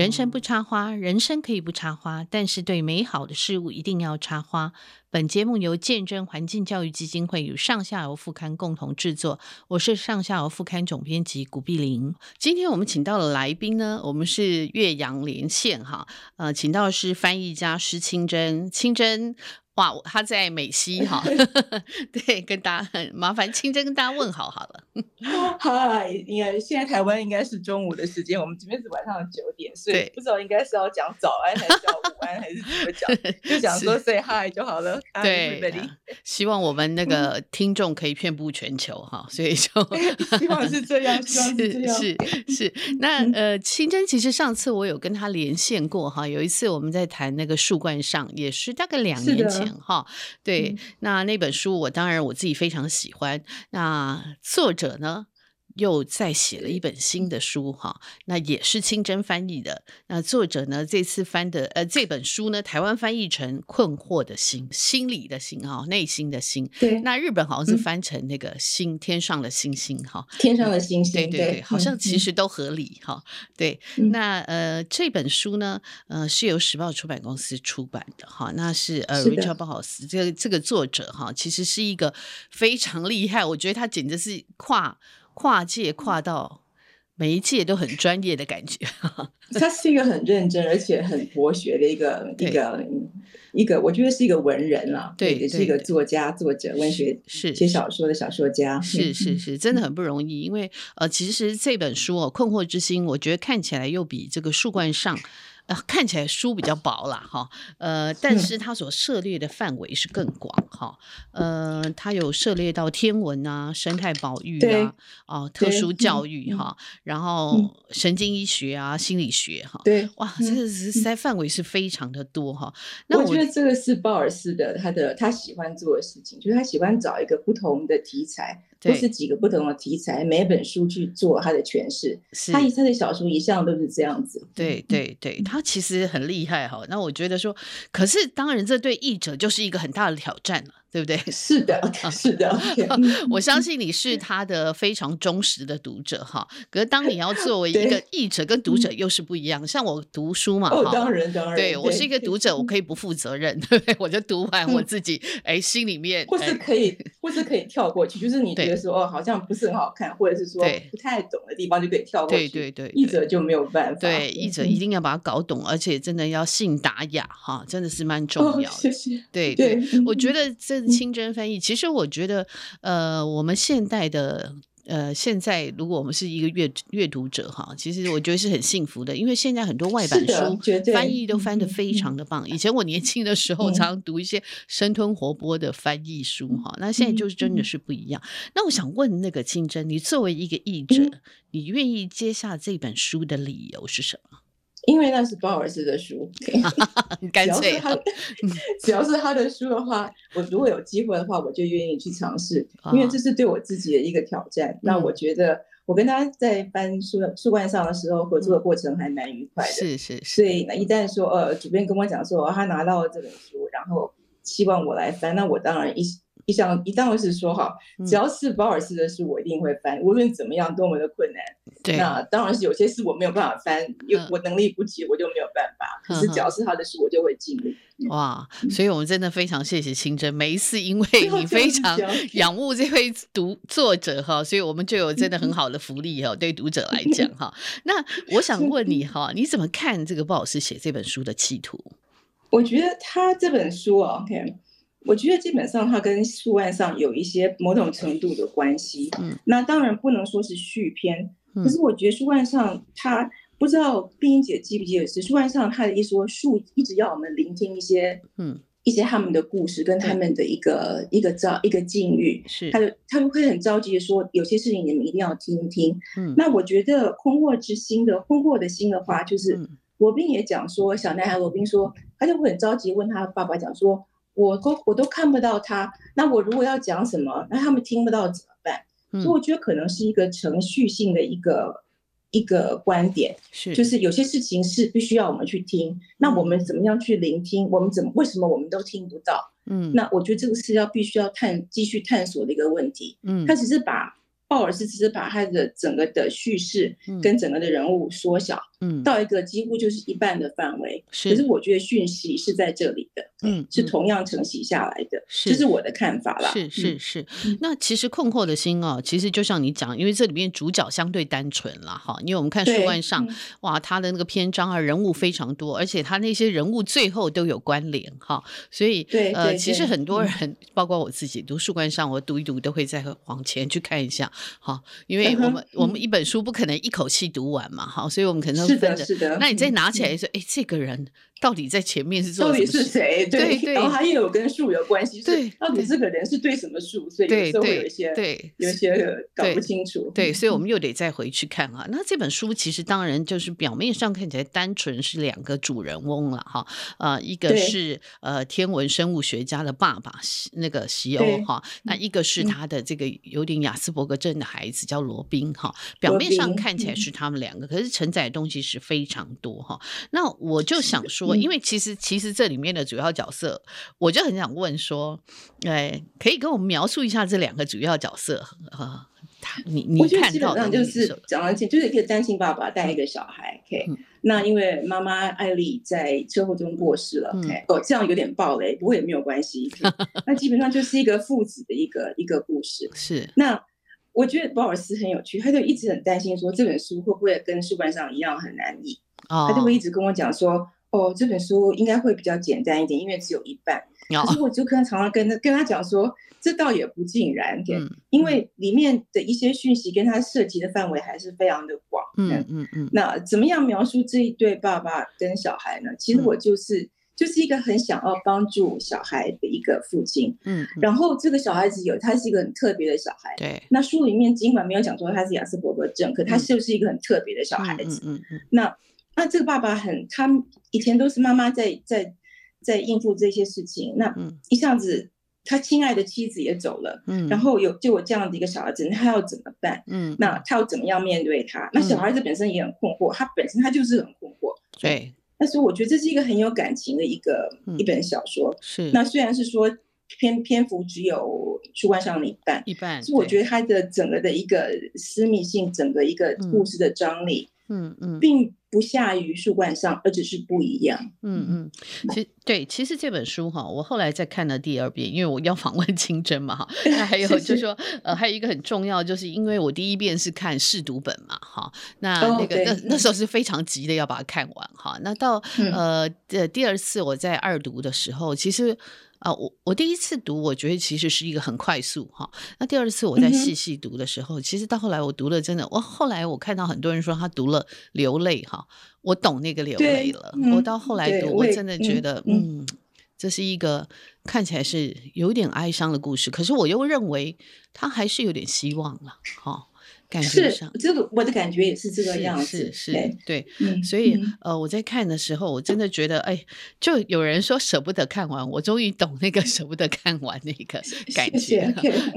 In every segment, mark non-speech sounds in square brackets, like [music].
人生不插花，人生可以不插花，但是对美好的事物一定要插花。本节目由见证环境教育基金会与上下游副刊共同制作，我是上下游副刊总编辑古碧玲。今天我们请到的来宾呢，我们是岳阳连线哈，呃，请到的是翻译家施清真，清真。哇，他在美西哈，[laughs] 对，跟大家很麻烦，清真跟大家问好好了。[laughs] 嗨，应该现在台湾应该是中午的时间，我们这边是晚上的九点，所以不知道应该是要讲早安还是叫午安还是怎么讲，[laughs] 就讲说 say hi 就好了。对，希望我们那个听众可以遍布全球哈，所以就希望是这样，希望是这样，是是。那呃，清真其实上次我有跟他连线过哈，有一次我们在谈那个树冠上，也是大概两年前。哈，对，那那本书我当然我自己非常喜欢。那作者呢，又再写了一本新的书哈，那也是清真翻译的。那作者呢，这次翻的呃这本书呢，台湾翻译成《困惑的心》，心理的心哈，内心的心。对，那日本好像是翻成那个星，天上的星星哈，天上的星星。对对对，好像其实都合理哈。对，那呃这本书呢，呃是由时报出版公司出版的哈，那是呃 Richard Bauhaus 这个这个作者哈，其实是一个非常厉害，我觉得他简直是跨。跨界跨到每一届都很专业的感觉，[laughs] 他是一个很认真而且很博学的一个一个一个，我觉得是一个文人啊，对，也是一个作家、作者、文学是。写小说的小说家，是是是，真的很不容易。因为呃，其实这本书哦，《困惑之心》，我觉得看起来又比这个树冠上。看起来书比较薄啦，哈，呃，但是它所涉猎的范围是更广，哈，呃，它有涉猎到天文啊、生态保育啊、哦、呃，特殊教育哈，然后神经医学啊、心理学哈，对，哇，这个实在范围是非常的多哈。那我，我觉得这个是鲍尔斯的他的他喜欢做的事情，就是他喜欢找一个不同的题材。都是几个不同的题材，每本书去做他的诠释。是他他的小说一向都是这样子。对对对，他其实很厉害哈。那我觉得说，可是当然这对译者就是一个很大的挑战了。对不对？[laughs] 是的，[laughs] 是的。我相信你是他的非常忠实的读者哈。可是当你要作为一个译者，跟读者又是不一样。像我读书嘛，哦，当然当然。对，我是一个读者，我可以不负责任，对不对？我就读完我自己，哎，心里面或是可以，或是可以跳过去，就是你觉得说哦，好像不是很好看，或者是说不太懂的地方就可以跳过去。对对对，译者就没有办法。对，译者一定要把它搞懂，而且真的要信达雅哈，真的是蛮重要的。谢谢。对对，我觉得这。清真翻译，其实我觉得，呃，我们现代的，呃，现在如果我们是一个阅阅读者哈，其实我觉得是很幸福的，因为现在很多外版书翻译都翻得非常的棒。以前我年轻的时候，常常读一些生吞活剥的翻译书哈，那现在就是真的是不一样。那我想问那个清真，你作为一个译者，你愿意接下这本书的理由是什么？因为那是鲍尔斯的书，[laughs] [laughs] 干脆只要是他，只要是他的书的话，我如果有机会的话，我就愿意去尝试，因为这是对我自己的一个挑战。那我觉得我跟他在翻书书冠上的时候，合作的过程还蛮愉快的。是是，所以那一旦说呃，主编跟我讲说他拿到了这本书，然后希望我来翻，那我当然一。一向一旦是说哈，只要是保尔斯的书，我一定会翻，嗯、无论怎么样多么的困难。对，那当然是有些事我没有办法翻，因为我能力不及，我就没有办法。嗯、可是只要是他的书，我就会尽力。哇，所以我们真的非常谢谢清真，每一次因为你非常仰慕这位读作者哈，所以我们就有真的很好的福利哈，对读者来讲哈。[laughs] 那我想问你哈，你怎么看这个鲍尔斯写这本书的企图？我觉得他这本书啊，OK。我觉得基本上它跟树万上有一些某种程度的关系。嗯，那当然不能说是续篇。嗯，可是我觉得树万上它不知道碧玲姐记不记得是树万上他的一说树一直要我们聆听一些嗯一些他们的故事跟他们的一个、嗯、一个遭一个境遇是，他就他们会很着急的说有些事情你们一定要听一听。嗯，那我觉得困惑之心的困惑的心的话，就是罗宾也讲说小男孩罗宾说他就会很着急问他爸爸讲说。我都我都看不到他，那我如果要讲什么，那他们听不到怎么办？嗯、所以我觉得可能是一个程序性的一个一个观点，是就是有些事情是必须要我们去听，那我们怎么样去聆听？我们怎么为什么我们都听不到？嗯，那我觉得这个是要必须要探继续探索的一个问题。嗯，他只是把鲍尔斯只是把他的整个的叙事跟整个的人物缩小，嗯，到一个几乎就是一半的范围。是，可是我觉得讯息是在这里的，嗯，是同样承袭下来的，这是我的看法啦。是是是。那其实困惑的心哦，其实就像你讲，因为这里面主角相对单纯了哈，因为我们看书万上，哇，他的那个篇章啊，人物非常多，而且他那些人物最后都有关联哈，所以呃，其实很多人，包括我自己读书万上，我读一读都会再往前去看一下。哈，因为我们、嗯、我们一本书不可能一口气读完嘛，哈，所以我们可能是分着。是的，是的。那你再拿起来说，哎、嗯，这个人。到底在前面是做？到底是谁？对，对对，然后他又有跟树有关系。对，到底这个人是对什么树？所以有时候会有一些对，有一些搞不清楚对。对，[laughs] 所以我们又得再回去看啊。那这本书其实当然就是表面上看起来单纯是两个主人翁了哈。呃，一个是呃天文生物学家的爸爸那个西欧哈，那一个是他的这个有点亚斯伯格症的孩子叫罗宾哈。表面上看起来是他们两个，可是承载的东西是非常多哈。那我就想说。因为其实其实这里面的主要角色，我就很想问说，哎，可以跟我们描述一下这两个主要角色啊？他你你看到的就是讲完就是一个单亲爸爸带一个小孩，OK？、嗯、那因为妈妈艾丽在车祸中过世了，OK？、嗯、哦，这样有点暴雷，不过也没有关系。[laughs] 那基本上就是一个父子的一个一个故事。[laughs] 是。那我觉得鲍尔斯很有趣，他就一直很担心说这本书会不会跟书本上一样很难译、哦，他就会一直跟我讲说。哦，这本书应该会比较简单一点，因为只有一半。Oh. 可是我就跟他常常跟他跟他讲说，这倒也不尽然，对、嗯，因为里面的一些讯息跟他涉及的范围还是非常的广。嗯嗯嗯。那怎么样描述这一对爸爸跟小孩呢？其实我就是、嗯、就是一个很想要帮助小孩的一个父亲。嗯。然后这个小孩子有，他是一个很特别的小孩。对。那书里面尽管没有讲说他是亚斯伯格症，可他就是一个很特别的小孩子。嗯嗯，嗯。那。那这个爸爸很，他以前都是妈妈在在在应付这些事情。那一下子，他亲爱的妻子也走了，嗯，然后有就有这样的一个小孩子，他要怎么办？嗯，那他要怎么样面对他？那小孩子本身也很困惑，他本身他就是很困惑。对，但是我觉得这是一个很有感情的一个一本小说。是，那虽然是说篇篇幅只有书冠上的一半，一半，是我觉得他的整个的一个私密性，整个一个故事的张力。嗯嗯嗯，并不下于树冠上，而只是不一样。嗯嗯，其实对，其实这本书哈，我后来再看了第二遍，因为我要访问清真嘛哈。[laughs] 那还有就是说，呃，还有一个很重要，就是因为我第一遍是看试读本嘛哈，那那个、哦、那那时候是非常急的要把它看完哈。那到呃的第二次我在二读的时候，其实。啊，我我第一次读，我觉得其实是一个很快速哈。那第二次我在细细读的时候，嗯、其实到后来我读了，真的，我后来我看到很多人说他读了流泪哈，我懂那个流泪了。嗯、我到后来读，我真的觉得，嗯，嗯，这是一个看起来是有点哀伤的故事，可是我又认为他还是有点希望了，哈。感觉上，这个我的感觉也是这个样子，是是，是，对，嗯，所以、嗯、呃，我在看的时候，我真的觉得，哎，就有人说舍不得看完，我终于懂那个 [laughs] 舍不得看完那个感觉，谢谢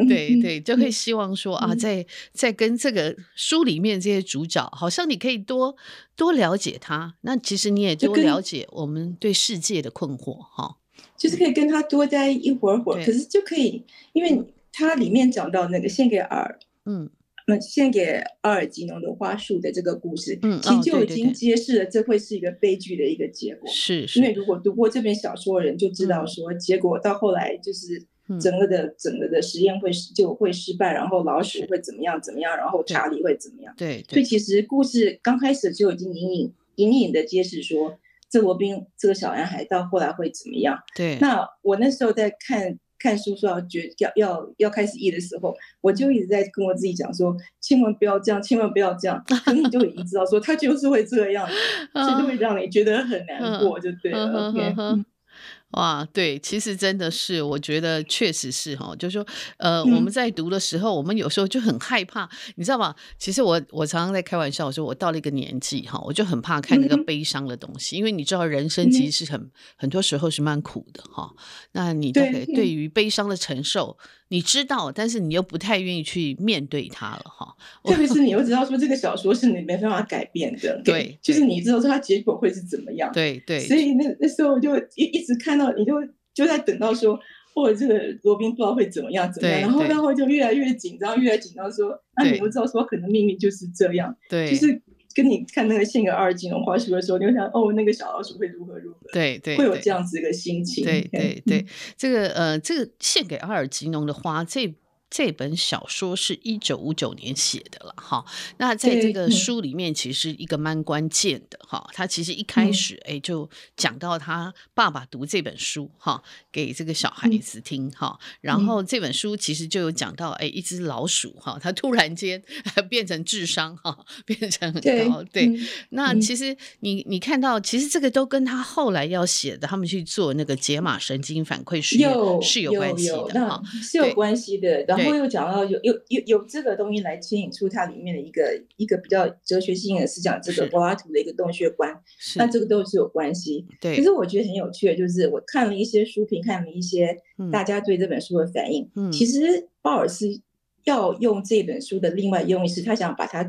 对对，就会希望说、嗯、啊，在在跟这个书里面这些主角，好像你可以多多了解他，那其实你也多了解我们对世界的困惑，哈，就是可以跟他多待一会儿会儿，可是就可以，因为他里面讲到那个献给尔，嗯。那献给阿尔吉农的花束的这个故事，嗯，其实就已经揭示了这会是一个悲剧的一个结果。是，因为如果读过这本小说的人就知道说，结果到后来就是整个的整个的实验会就会失败，然后老鼠会怎么样怎么样，然后查理会怎么样？对，所以其实故事刚开始就已经隐隐隐隐的揭示说，这罗宾这个小男孩到后来会怎么样？对，那我那时候在看。看书说要决要要要开始译的时候，我就一直在跟我自己讲说，千万不要这样，千万不要这样。[laughs] 可是你就已经知道说，他就是会这样，所以就会让你觉得很难过，就对了。Okay? 哇，对，其实真的是，我觉得确实是哈，就是说，呃，我们在读的时候，我们有时候就很害怕，你知道吗？其实我我常常在开玩笑，我说我到了一个年纪哈，我就很怕看那个悲伤的东西，因为你知道，人生其实是很很多时候是蛮苦的哈。那你对。对于悲伤的承受，你知道，但是你又不太愿意去面对它了哈。特别是你又知道说这个小说是你没办法改变的，对，就是你知道说它结果会是怎么样，对对。所以那那时候我就一一直看到。你就就在等到说或者这个罗宾不知道会怎么样怎么样，然后然后就越来越紧张，越来越紧张说，那你不知道说可能命运就是这样，对，就是跟你看那个献给二儿金融花书的时候，你会想哦，那个小老鼠会如何如何，对对，会有这样子一个心情，对对对，这个呃，这个献给阿尔吉农的花这。这本小说是一九五九年写的了哈，那在这个书里面其实一个蛮关键的哈，他其实一开始哎就讲到他爸爸读这本书哈，给这个小孩子听哈，然后这本书其实就有讲到哎一只老鼠哈，它突然间 [laughs] 变成智商哈，变成很高对，那其实你你看到其实这个都跟他后来要写的他们去做那个解码神经反馈实验是有关系的哈，是有关系的，然后。然后又讲到有有有有这个东西来牵引出它里面的一个一个比较哲学性的思想，这个柏拉图的一个洞穴观，那这个都是有关系。对，可是我觉得很有趣的，就是我看了一些书评，看了一些大家对这本书的反应。嗯，其实鲍尔斯要用这本书的另外用意是，他想把它。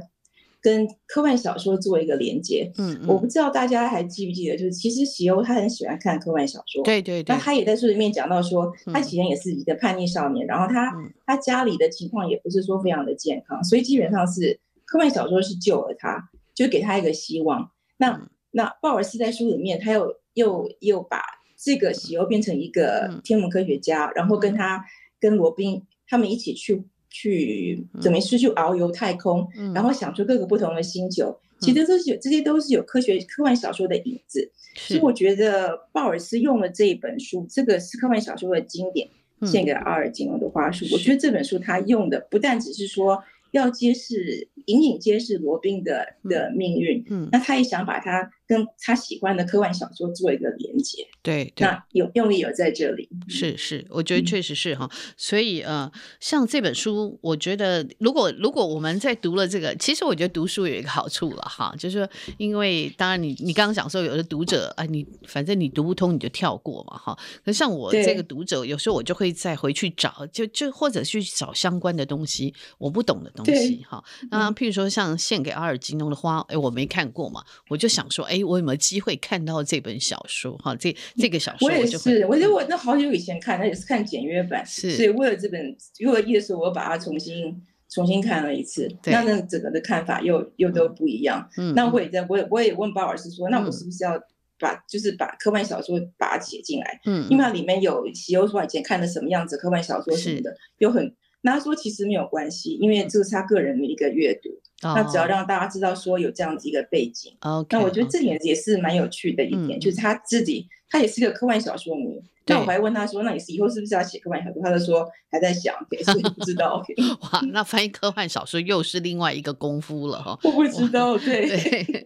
跟科幻小说做一个连接，嗯，我不知道大家还记不记得，就是其实喜欧他很喜欢看科幻小说，对对对，那他也在书里面讲到说，他以前也是一个叛逆少年，然后他他家里的情况也不是说非常的健康，所以基本上是科幻小说是救了他，就给他一个希望。那那鲍尔斯在书里面，他又又又把这个喜欧变成一个天文科学家，然后跟他跟罗宾他们一起去。去怎么是去遨游太空，嗯、然后想出各个不同的星球，嗯、其实这是有这些都是有科学科幻小说的影子。所以我觉得鲍尔斯用了这一本书，这个是科幻小说的经典，献给阿尔金龙的花束。嗯、我觉得这本书他用的不但只是说要揭示隐隐揭示罗宾的的命运，嗯，那他也想把它跟他喜欢的科幻小说做一个连接，对，那有用意有在这里，是是，我觉得确实是哈。所以呃，像这本书，我觉得如果如果我们在读了这个，其实我觉得读书有一个好处了哈，就是说，因为当然你你刚刚讲说有的读者啊，你反正你读不通你就跳过嘛哈。可是像我这个读者，有时候我就会再回去找，就就或者去找相关的东西，我不懂的东西哈。那譬如说像献给阿尔吉诺的花，哎，我没看过嘛，我就想说，哎。我有没有机会看到这本小说？哈，这这个小说我，我也是。我觉得我那好久以前看，那也是看简约版，是。所以为了这本，为了意思，我把它重新重新看了一次。对那那整个的看法又又都不一样。嗯。那我也在，我也我也问鲍老师说，嗯、那我是不是要把就是把科幻小说把它写进来？嗯。因为它里面有西欧说以前看的什么样子科幻小说什么的，是有很。那他说其实没有关系，因为这是他个人的一个阅读。那只要让大家知道说有这样子一个背景，oh, okay, 那我觉得这点也是蛮有趣的一点，嗯、就是他自己，他也是个科幻小说迷。那我还问他说：“那你是以后是不是要写科幻小说？”他就说还在想，所以不知道。[laughs] 哇，那翻译科幻小说又是另外一个功夫了哈。我不知道，[laughs] 对对。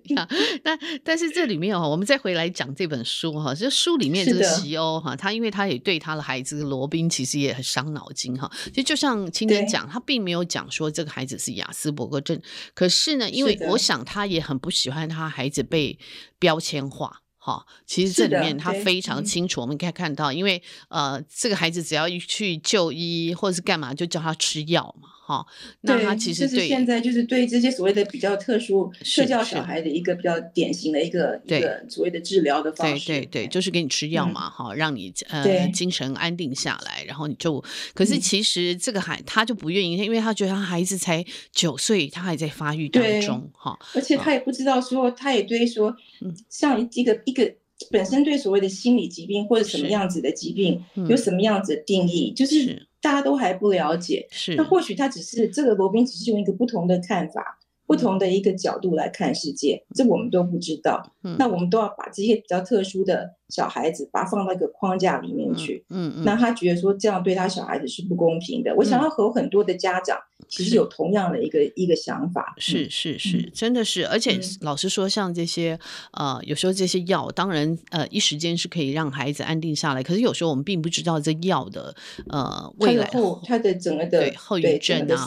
那但是这里面哈，我们再回来讲这本书哈，这书里面这个席欧哈，他因为他也对他的孩子罗宾其实也很伤脑筋哈。其实就像青天讲，他并没有讲说这个孩子是亚斯伯格症，可是呢，因为我想他也很不喜欢他孩子被标签化。好，其实这里面他非常清楚，我们可以看到，因为呃，这个孩子只要一去就医或者是干嘛，就叫他吃药嘛。好，那他其实对、就是现在就是对这些所谓的比较特殊社教小孩的一个比较典型的一个一个所谓的治疗的方式，对对对，就是给你吃药嘛，哈、嗯，让你呃精神安定下来，然后你就，可是其实这个孩他就不愿意，因为他觉得他孩子才九岁，他还在发育当中，哈，而且他也不知道说，他也对说，像一个一个本身对所谓的心理疾病或者什么样子的疾病有什么样子的定义，就是。大家都还不了解，是那或许他只是这个罗宾，只是用一个不同的看法，嗯、不同的一个角度来看世界，这我们都不知道。嗯、那我们都要把这些比较特殊的小孩子，把他放到一个框架里面去。嗯嗯，嗯那他觉得说这样对他小孩子是不公平的。嗯、我想要和很多的家长。其实有同样的一个一个想法，是是是，真的是，而且老实说，像这些呃，有时候这些药，当然呃，一时间是可以让孩子安定下来，可是有时候我们并不知道这药的呃未来后它的整个的后遗症啊，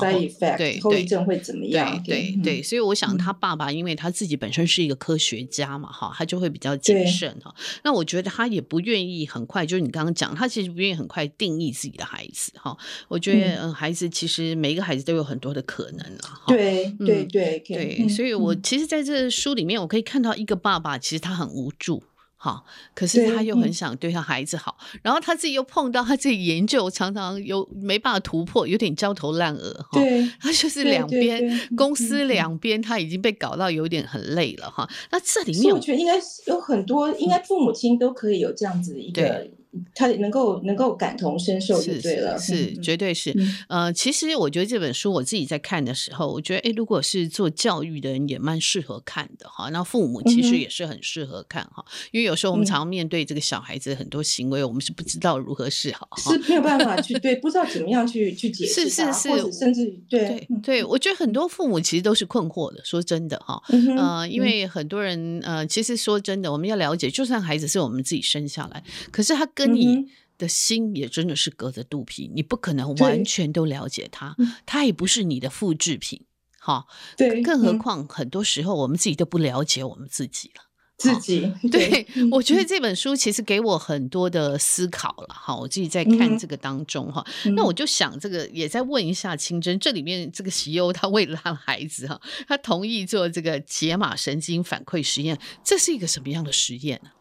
对后遗症会怎么样？对对，所以我想他爸爸，因为他自己本身是一个科学家嘛，哈，他就会比较谨慎哈。那我觉得他也不愿意很快，就是你刚刚讲，他其实不愿意很快定义自己的孩子哈。我觉得嗯，孩子其实每一个孩子都。有很多的可能了，对对对对，所以，我其实在这书里面，我可以看到一个爸爸，其实他很无助，好，可是他又很想对他孩子好，嗯、然后他自己又碰到他自己研究常常有没办法突破，有点焦头烂额哈。对，他就是两边公司两边他已经被搞到有点很累了哈。那这里面我觉得应该有很多，应该父母亲都可以有这样子的一个。他能够能够感同身受就对了，是，是，是绝对是。嗯、呃，其实我觉得这本书我自己在看的时候，我觉得，哎，如果是做教育的人也蛮适合看的哈。那父母其实也是很适合看哈，嗯、因为有时候我们常常面对这个小孩子很多行为，嗯、我们是不知道如何是好，是没有办法去 [laughs] 对，不知道怎么样去去解释，是是是，或者甚至对对，对，我觉得很多父母其实都是困惑的。说真的哈，嗯、呃，因为很多人呃，其实说真的，我们要了解，就算孩子是我们自己生下来，可是他跟你。嗯的心也真的是隔着肚皮，你不可能完全都了解他，对他也不是你的复制品，哈。对，更何况很多时候我们自己都不了解我们自己了。自己对，对我觉得这本书其实给我很多的思考了，哈。我自己在看这个当中，哈、嗯，那我就想这个也在问一下清真，这里面这个席优他为了他的孩子，哈，他同意做这个解码神经反馈实验，这是一个什么样的实验呢？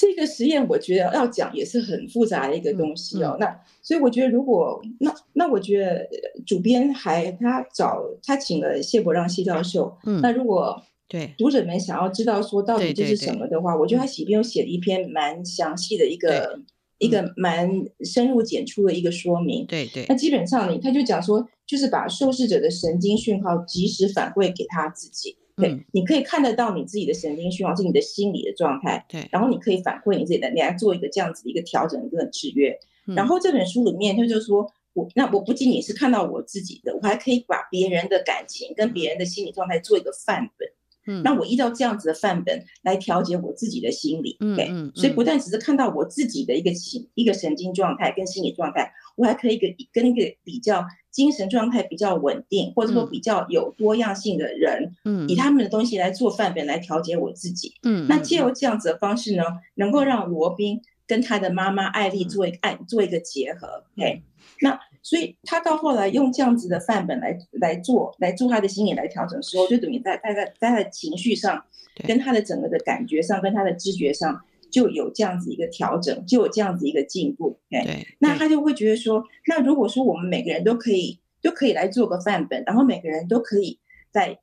这个实验我觉得要讲也是很复杂的一个东西哦。嗯嗯、那所以我觉得，如果那那我觉得主编还他找他请了谢伯让谢教授。嗯。那如果对读者们想要知道说到底这是什么的话，我觉得他写边有写了一篇蛮详细的一个一个蛮深入浅出的一个说明。对对。那基本上呢，他就讲说，就是把受试者的神经讯号及时反馈给他自己。对，你可以看得到你自己的神经讯号是你的心理的状态，对，然后你可以反馈你自己的，你来做一个这样子的一个调整跟制约。嗯、然后这本书里面他就说，我那我不仅仅是看到我自己的，我还可以把别人的感情跟别人的心理状态做一个范本。嗯，那我依照这样子的范本来调节我自己的心理。嗯，对，嗯、所以不但只是看到我自己的一个心一个神经状态跟心理状态，我还可以跟跟一个比较。精神状态比较稳定，或者说比较有多样性的人，嗯，以他们的东西来做范本来调节我自己，嗯，那借由这样子的方式呢，能够让罗宾跟他的妈妈艾丽做一个爱做一个结合，对，那所以他到后来用这样子的范本来来做来做他的心理来调整的时候，就等于在在在在他的情绪上，跟他的整个的感觉上，跟他的知觉上。就有这样子一个调整，就有这样子一个进步。对，对，那他就会觉得说，那如果说我们每个人都可以，都可以来做个范本，然后每个人都可以在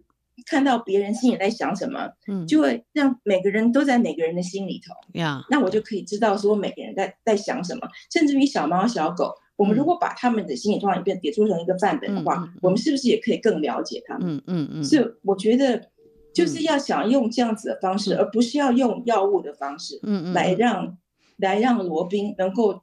看到别人心里在想什么，嗯，就会让每个人都在每个人的心里头。呀、嗯，那我就可以知道说每个人在在想什么，甚至于小猫小狗，我们如果把他们的心理状态变叠做成一个范本的话，嗯、我们是不是也可以更了解他们？嗯嗯嗯。所以我觉得。就是要想用这样子的方式，嗯、而不是要用药物的方式，嗯嗯，来让、嗯、来让罗宾能够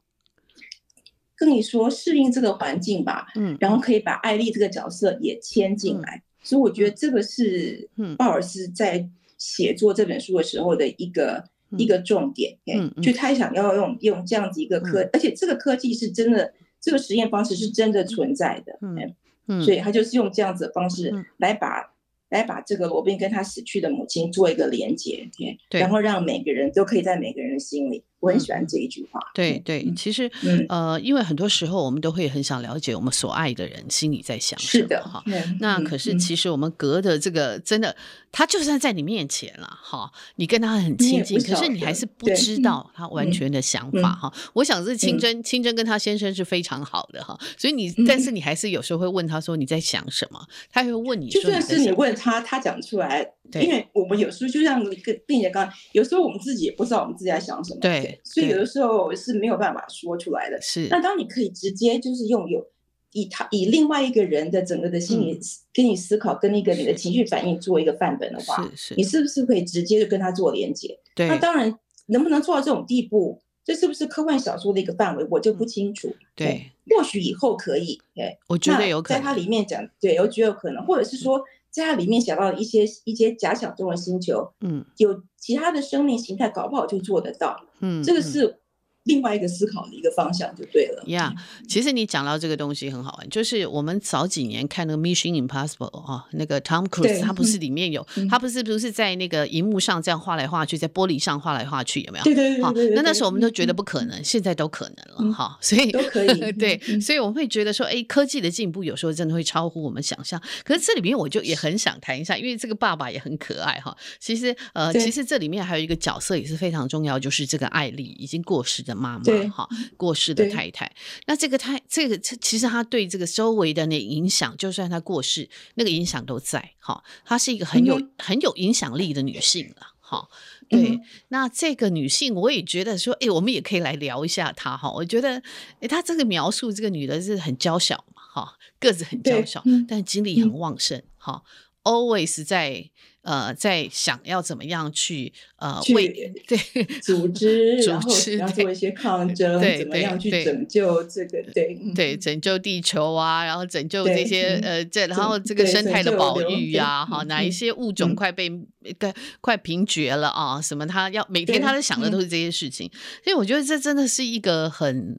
跟你说适应这个环境吧，嗯，然后可以把艾丽这个角色也牵进来，嗯、所以我觉得这个是鲍尔斯在写作这本书的时候的一个、嗯、一个重点，嗯，嗯。就他想要用用这样子一个科，嗯、而且这个科技是真的，这个实验方式是真的存在的，嗯嗯，所以他就是用这样子的方式来把。来把这个罗宾跟他死去的母亲做一个连接，对，然后让每个人都可以在每个人的心里。我很喜欢这一句话。对对，其实呃，因为很多时候我们都会很想了解我们所爱的人心里在想什么。哈。那可是其实我们隔的这个真的，他就算在你面前了哈，你跟他很亲近，可是你还是不知道他完全的想法哈。我想是清真，清真跟他先生是非常好的哈，所以你但是你还是有时候会问他说你在想什么，他会问你说，就算是你问他，他讲出来。对因为我们有时候就像跟并且刚刚，有时候我们自己也不知道我们自己在想什么，对，所以有的时候是没有办法说出来的。是，那当你可以直接就是用有以他以另外一个人的整个的心理跟你思考，跟一个你的情绪反应做一个范本的话，是是，你是不是可以直接就跟他做连接？对，那当然能不能做到这种地步，这是不是科幻小说的一个范围，我就不清楚。对，或许以后可以。对，我觉得有可能在它里面讲，对，我觉得有可能，或者是说。在它里面想到一些一些假想中的星球，嗯，有其他的生命形态，搞不好就做得到，嗯，这个是另外一个思考的一个方向就对了。呀，yeah, 其实你讲到这个东西很好玩，就是我们早几年看那个 Mission Impossible 啊，那个 Tom Cruise 他不是里面有，嗯、他不是不是在那个荧幕上这样画来画去，在玻璃上画来画去，有没有？对对对，对，对，那那时候我们都觉得不可能，嗯、现在都可能了哈、嗯。所以都可以。[laughs] 对，所以我们会觉得说，哎，科技的进步有时候真的会超乎我们想象。可是这里面我就也很想谈一下，因为这个爸爸也很可爱哈。其实呃，其实这里面还有一个角色也是非常重要，就是这个艾丽已经过世的妈妈哈。过世的太太，那这个太这个其实他对这个周围的那影响，就算他过世，那个影响都在哈。她是一个很有、嗯、很有影响力的女性了哈。对，嗯、那这个女性，我也觉得说，哎，我们也可以来聊一下她哈。我觉得，哎，她这个描述这个女的是很娇小嘛哈，个子很娇小，嗯、但精力很旺盛哈、嗯、，always 在。呃，在想要怎么样去呃为对组织，然后要做一些抗争，怎么样去拯救这个对对拯救地球啊，然后拯救这些呃这然后这个生态的保育呀，哈，哪一些物种快被快快濒绝了啊？什么他要每天他在想的都是这些事情，所以我觉得这真的是一个很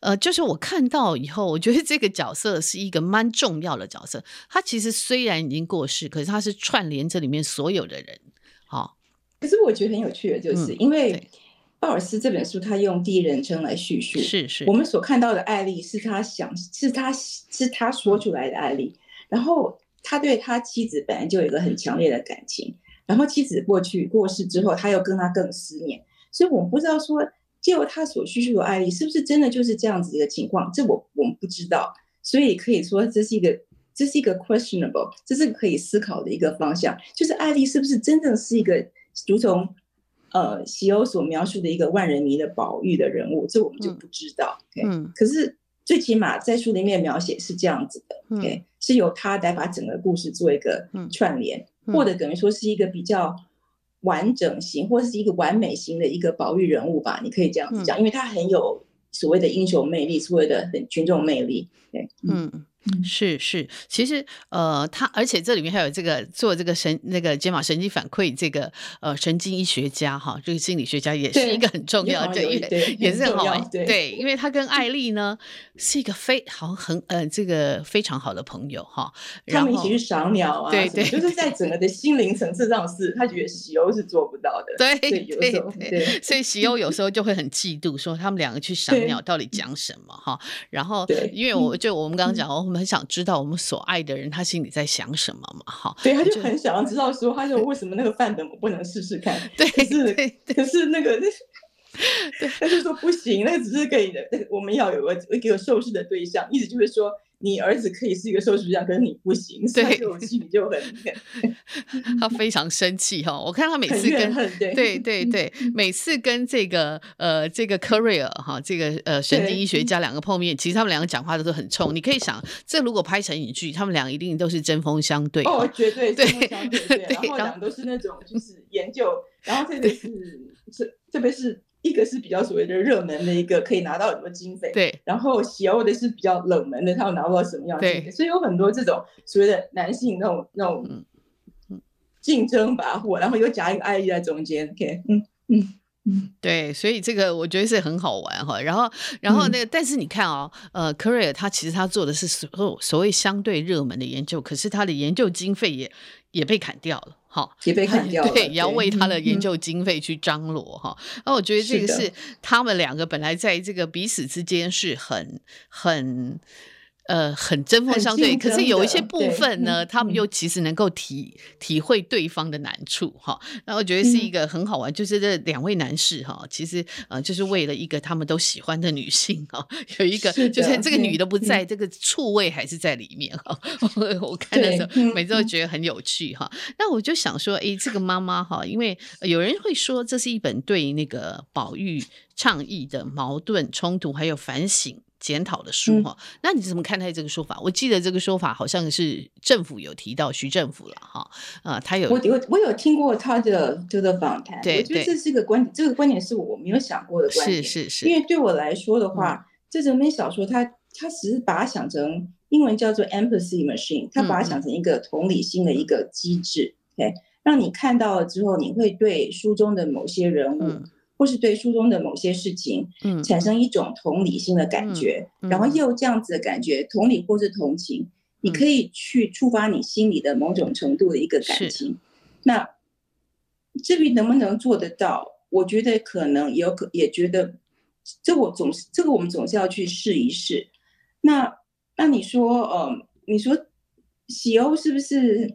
呃，就是我看到以后，我觉得这个角色是一个蛮重要的角色。他其实虽然已经过世，可是他是串联这里面。所有的人，好。可是我觉得很有趣的，就是、嗯、因为鲍尔斯这本书，他用第一人称来叙述，是是。我们所看到的艾丽是他想，是他是他说出来的艾丽。然后他对他妻子本来就有一个很强烈的感情，然后妻子过去过世之后，他又跟他更思念。所以我们不知道说，借由他所叙述的艾丽，是不是真的就是这样子一个情况？这我我们不知道。所以可以说这是一个。这是一个 questionable，这是可以思考的一个方向，就是艾丽是不是真正是一个如同呃西欧所描述的一个万人迷的宝玉的人物，这我们就不知道。嗯，okay? 可是最起码在书里面描写是这样子的。嗯，是由他来把整个故事做一个串联，嗯，或者等于说是一个比较完整型，或者是一个完美型的一个宝玉人物吧，你可以这样子讲，嗯，因为他很有所谓的英雄魅力，所谓的很群众魅力。对，嗯。嗯。是是，其实呃，他而且这里面还有这个做这个神那个解码神经反馈这个呃神经医学家哈，这个心理学家也是一个很重要的，对，也是很好玩，对，对，因为他跟艾丽呢是一个非好很呃这个非常好的朋友哈，他们一起去赏鸟啊，对对，就是在整个的。心灵层次上是，他觉得喜欧是做不到的，对对对，所以喜欧有时候就会很嫉妒，说他们两个去赏鸟到底讲什么哈，然后因为我就我们刚刚讲我们很想知道我们所爱的人他心里在想什么嘛？哈，对，他就很想要知道说，他说为什么那个范本我不能试试看？对，可是可是那个，对，他就说不行，那个只是可以的，我们要有个一个受试的对象，意思就是说。你儿子可以是一个收拾家，可是你不行，所以我心里就很 [laughs] 他非常生气哈。我看他每次跟对对对，对，[laughs] 每次跟这个呃这个 Courier 哈这个呃神经医学家两个碰面，其实他们两个讲话都是很冲。你可以想，这如果拍成影剧，他们俩一定都是针锋相对。哦，绝对针锋相对，[laughs] 对，然后两个都是那种就是研究，然后这个是是特别是。一个是比较所谓的热门的一个可以拿到很多经费，对，然后邪恶的是比较冷门的，他们拿不到什么样的经费，所以有很多这种所谓的男性那种那种竞争跋扈，然后又夹一个爱意在中间，OK，嗯嗯嗯，对，所以这个我觉得是很好玩哈。然后然后那个，嗯、但是你看哦，呃，Courier 他其实他做的是所所谓相对热门的研究，可是他的研究经费也也被砍掉了。好，也被砍 [laughs] 掉了，对，也要为他的研究经费去张罗哈。那、嗯、我觉得这个是他们两个本来在这个彼此之间是很很。呃，很针锋相对，可是有一些部分呢，他们又其实能够体体会对方的难处哈。那我觉得是一个很好玩，就是这两位男士哈，其实呃，就是为了一个他们都喜欢的女性哈，有一个就是这个女的不在，这个醋味还是在里面哈。[laughs] 我看的时候，每次都觉得很有趣哈。那我就想说，哎，这个妈妈哈，因为有人会说这是一本对那个保育倡议的矛盾冲突还有反省。检讨的书哈，嗯、那你怎么看待这个说法？我记得这个说法好像是政府有提到徐政府了哈，啊，他有我我我有听过他的这个访谈，对，我觉得这是一个观点，这个观点是我没有想过的观点，是是。是，因为对我来说的话，嗯、这整本小说它它只是把它想成英文叫做 empathy machine，它把它想成一个同理心的一个机制，嗯、OK，让你看到了之后，你会对书中的某些人物。嗯或是对书中的某些事情，嗯，产生一种同理心的感觉，嗯嗯、然后又这样子的感觉，同理或是同情，嗯、你可以去触发你心里的某种程度的一个感情。那至于能不能做得到，我觉得可能也有可也觉得，这我总是这个我们总是要去试一试。那那你说，呃，你说喜欧是不是？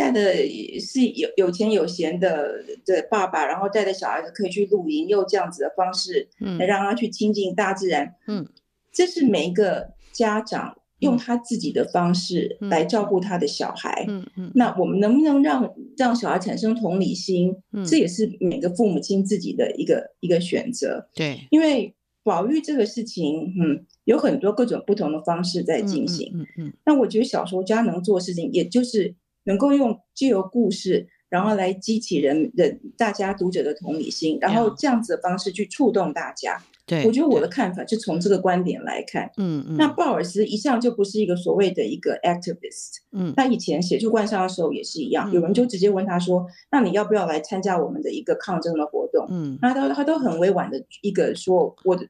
带的是有有钱有闲的的爸爸，然后带着小孩子可以去露营，用这样子的方式，嗯，来让他去亲近大自然，嗯，这是每一个家长用他自己的方式来照顾他的小孩，嗯嗯。那我们能不能让让小孩产生同理心？嗯，这也是每个父母亲自己的一个一个选择。对，因为保育这个事情，嗯，有很多各种不同的方式在进行，嗯嗯。那我觉得小说家能做的事情，也就是。能够用既有故事，然后来激起人人大家读者的同理心，然后这样子的方式去触动大家。对，我觉得我的看法是从这个观点来看。嗯嗯。那鲍尔斯一向就不是一个所谓的一个 activist。嗯。他以前写出《冠上》的时候也是一样，有人就直接问他说：“那你要不要来参加我们的一个抗争的活动？”嗯。那他他都很委婉的一个说：“我的。”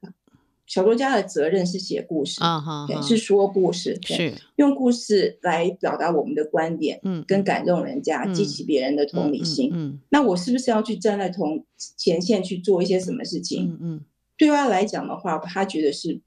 小说家的责任是写故事，uh uh huh. 是说故事，是用故事来表达我们的观点，嗯，跟感动人家，嗯、激起别人的同理心。嗯，那我是不是要去站在同前线去做一些什么事情？嗯，嗯对他来讲的话，他觉得是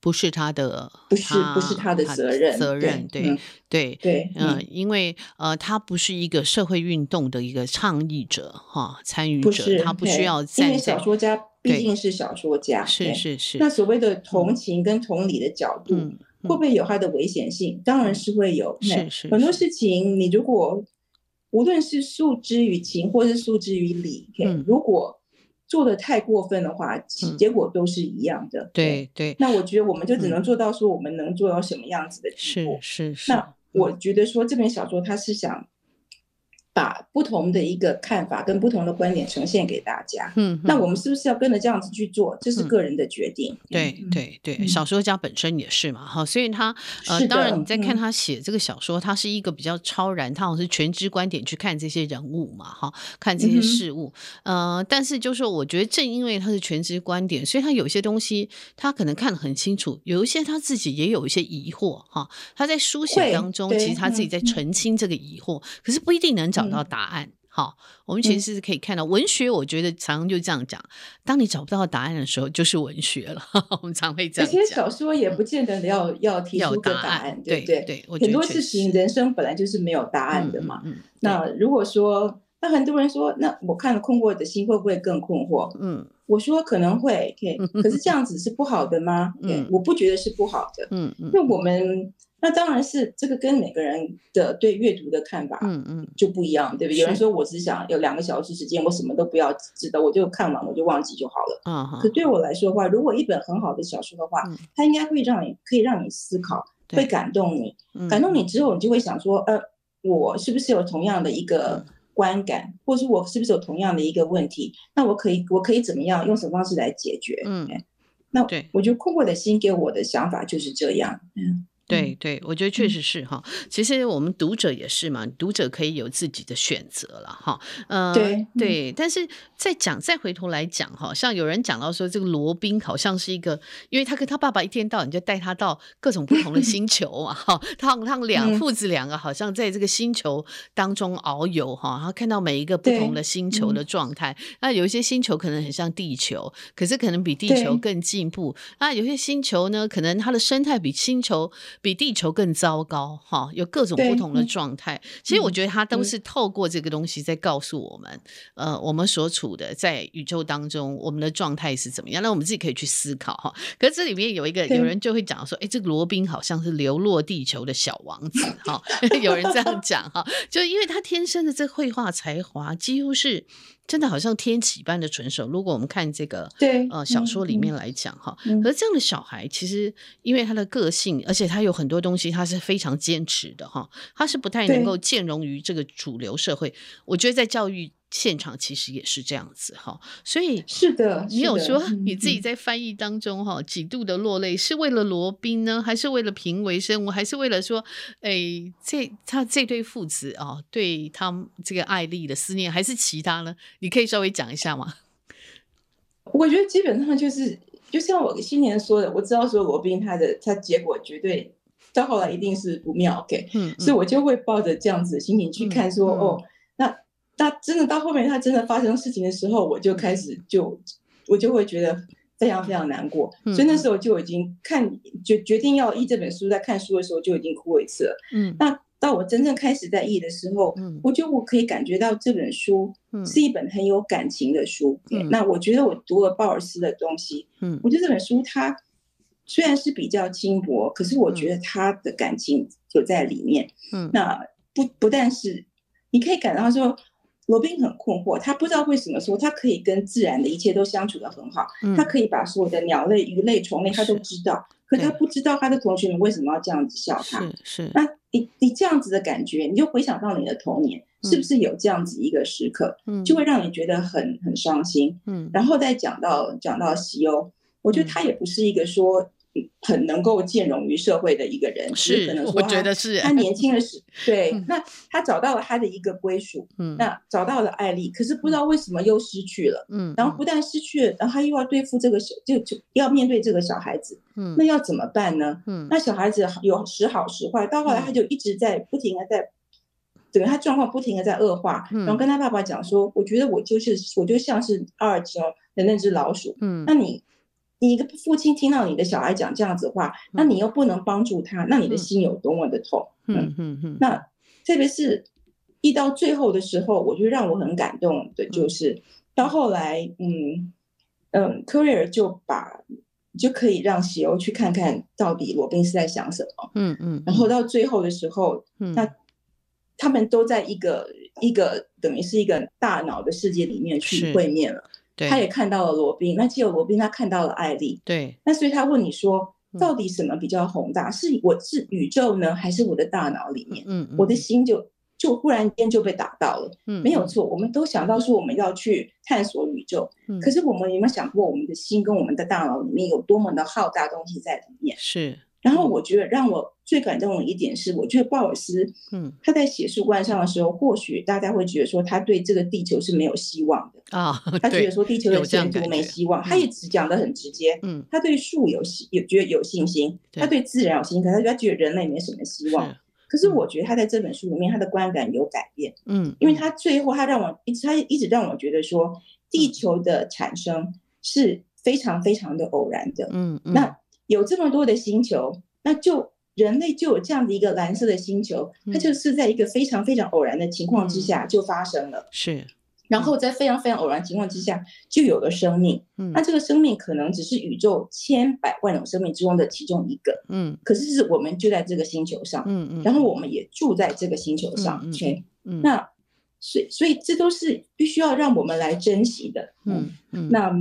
不是他的，不是不是他的责任，责任对、嗯、对对，嗯，嗯因为呃，他不是一个社会运动的一个倡议者哈，参与者，是他不需要站在因为小说家。毕竟是小说家，是是是。那所谓的同情跟同理的角度，会不会有它的危险性？当然是会有。是是。很多事情，你如果无论是诉之于情，或是诉之于理，如果做的太过分的话，结果都是一样的。对对。那我觉得我们就只能做到说，我们能做到什么样子的地步。是是是。那我觉得说这本小说，它是想。把不同的一个看法跟不同的观点呈现给大家。嗯，那我们是不是要跟着这样子去做？这是个人的决定。对对对，小说家本身也是嘛，哈，所以他呃，当然你在看他写这个小说，他是一个比较超然，他好像是全知观点去看这些人物嘛，哈，看这些事物。呃，但是就是说，我觉得正因为他是全知观点，所以他有些东西他可能看得很清楚，有一些他自己也有一些疑惑，哈，他在书写当中，其实他自己在澄清这个疑惑，可是不一定能找。找到答案，好，我们其实是可以看到文学。我觉得常常就这样讲，当你找不到答案的时候，就是文学了。[laughs] 我们常会这样讲。其实小说也不见得要要提出个答案，对对对。很多事情，人生本来就是没有答案的嘛。那如果说，那很多人说，那我看了困惑的心会不会更困惑？嗯，我说可能会。[laughs] 可是这样子是不好的吗？嗯，我不觉得是不好的。嗯嗯，那我们。那当然是这个跟每个人的对阅读的看法，嗯嗯，就不一样，对不对？有人说我只想有两个小时时间，我什么都不要知道，我就看完我就忘记就好了。嗯。可对我来说的话，如果一本很好的小说的话，嗯、它应该会让你可以让你思考，会感动你，嗯、感动你之后，你就会想说，呃，我是不是有同样的一个观感，嗯、或是我是不是有同样的一个问题？那我可以我可以怎么样用什么方式来解决？嗯，那对，我觉得困惑的心给我的想法就是这样。嗯。对对，我觉得确实是哈。其实我们读者也是嘛，读者可以有自己的选择了哈。呃，对对，但是再讲再回头来讲哈，像有人讲到说，这个罗宾好像是一个，因为他跟他爸爸一天到晚就带他到各种不同的星球嘛哈。[laughs] 他他们两父子两个好像在这个星球当中遨游哈，然后看到每一个不同的星球的状态。那有一些星球可能很像地球，可是可能比地球更进步。那有些星球呢，可能它的生态比星球。比地球更糟糕，哈，有各种不同的状态。其实我觉得它都是透过这个东西在告诉我们，呃，我们所处的在宇宙当中，我们的状态是怎么样。那我们自己可以去思考，哈。可是这里面有一个有人就会讲说，哎，这个罗宾好像是流落地球的小王子，哈，[laughs] 有人这样讲，哈，就因为他天生的这绘画才华几乎是。真的好像天启般的纯熟。如果我们看这个对呃小说里面来讲哈，嗯嗯、可是这样的小孩其实因为他的个性，而且他有很多东西他是非常坚持的哈，他是不太能够兼容于这个主流社会。我觉得在教育。现场其实也是这样子哈，所以是的，你有说你自己在翻译当中哈几度的落泪，是为了罗宾呢，还是为了平为生物，还是为了说，哎，这他这对父子啊，对他这个爱丽的思念，还是其他呢？你可以稍微讲一下吗？[laughs] 我觉得基本上就是，就像我新年说的，我知道说罗宾他的他结果绝对到后来一定是不妙嗯，所以我就会抱着这样子的心情去看说，说、嗯嗯、哦，那那真的到后面他真的发生事情的时候，我就开始就我就会觉得非常非常难过，嗯、所以那时候就已经看决决定要译这本书，在看书的时候就已经哭过一次了，嗯，那。到我真正开始在译的时候，嗯，我觉得我可以感觉到这本书是一本很有感情的书。嗯，那我觉得我读了鲍尔斯的东西，嗯，我觉得这本书它虽然是比较轻薄，可是我觉得他的感情就在里面。嗯，那不不但是你可以感到说，罗宾很困惑，他不知道为什么说他可以跟自然的一切都相处得很好，他可以把所有的鸟类、鱼类、虫类他都知道，可他不知道他的同学们为什么要这样子笑他。是，是那。你你这样子的感觉，你就回想到你的童年，嗯、是不是有这样子一个时刻，嗯、就会让你觉得很很伤心。嗯，然后再讲到讲到西欧，我觉得他也不是一个说。很能够兼容于社会的一个人，是可能说他，我觉得是。他年轻的时，[laughs] 对，那他找到了他的一个归属，嗯，那找到了艾丽，可是不知道为什么又失去了，嗯，然后不但失去了，然后他又要对付这个小，就就要面对这个小孩子，嗯，那要怎么办呢？嗯，那小孩子有时好时坏，到后来他就一直在不停的在，整个他状况不停的在恶化，然后跟他爸爸讲说，我觉得我就是，我就像是阿尔吉欧的那只老鼠，嗯，那你。你一个父亲听到你的小孩讲这样子的话，那你又不能帮助他，那你的心有多么的痛？嗯嗯嗯。那特别是一到最后的时候，我觉得让我很感动的就是到后来，嗯嗯，科瑞尔就把就可以让喜欧去看看到底罗宾是在想什么。嗯嗯。然后到最后的时候，那他们都在一个一个等于是一个大脑的世界里面去会面了。对他也看到了罗宾，那既有罗宾，他看到了艾丽。对，那所以他问你说，到底什么比较宏大？嗯、是我是宇宙呢，还是我的大脑里面？嗯，嗯我的心就就忽然间就被打到了。嗯，没有错，我们都想到说我们要去探索宇宙，嗯、可是我们有没有想过，我们的心跟我们的大脑里面有多么的浩大东西在里面？是。然后我觉得让我最感动的一点是，我觉得鲍尔斯，嗯，他在写树冠上的时候，或许大家会觉得说他对这个地球是没有希望的啊，他觉得说地球的前途没希望，他也只讲的很直接，嗯，他对树有有觉得有信心，他对。自然有信心，可他觉得人类没什么希望。可是我觉得他在这本书里面，他的观感有改变，嗯，因为他最后他让我一直他一直让我觉得说，地球的产生是非常非常的偶然的，嗯，那。有这么多的星球，那就人类就有这样的一个蓝色的星球，嗯、它就是在一个非常非常偶然的情况之下就发生了。是、嗯，然后在非常非常偶然情况之下就有了生命。嗯，那这个生命可能只是宇宙千百万种生命之中的其中一个。嗯，可是是我们就在这个星球上。嗯嗯，然后我们也住在这个星球上。嗯 OK，嗯，那所以所以这都是必须要让我们来珍惜的。嗯嗯，那。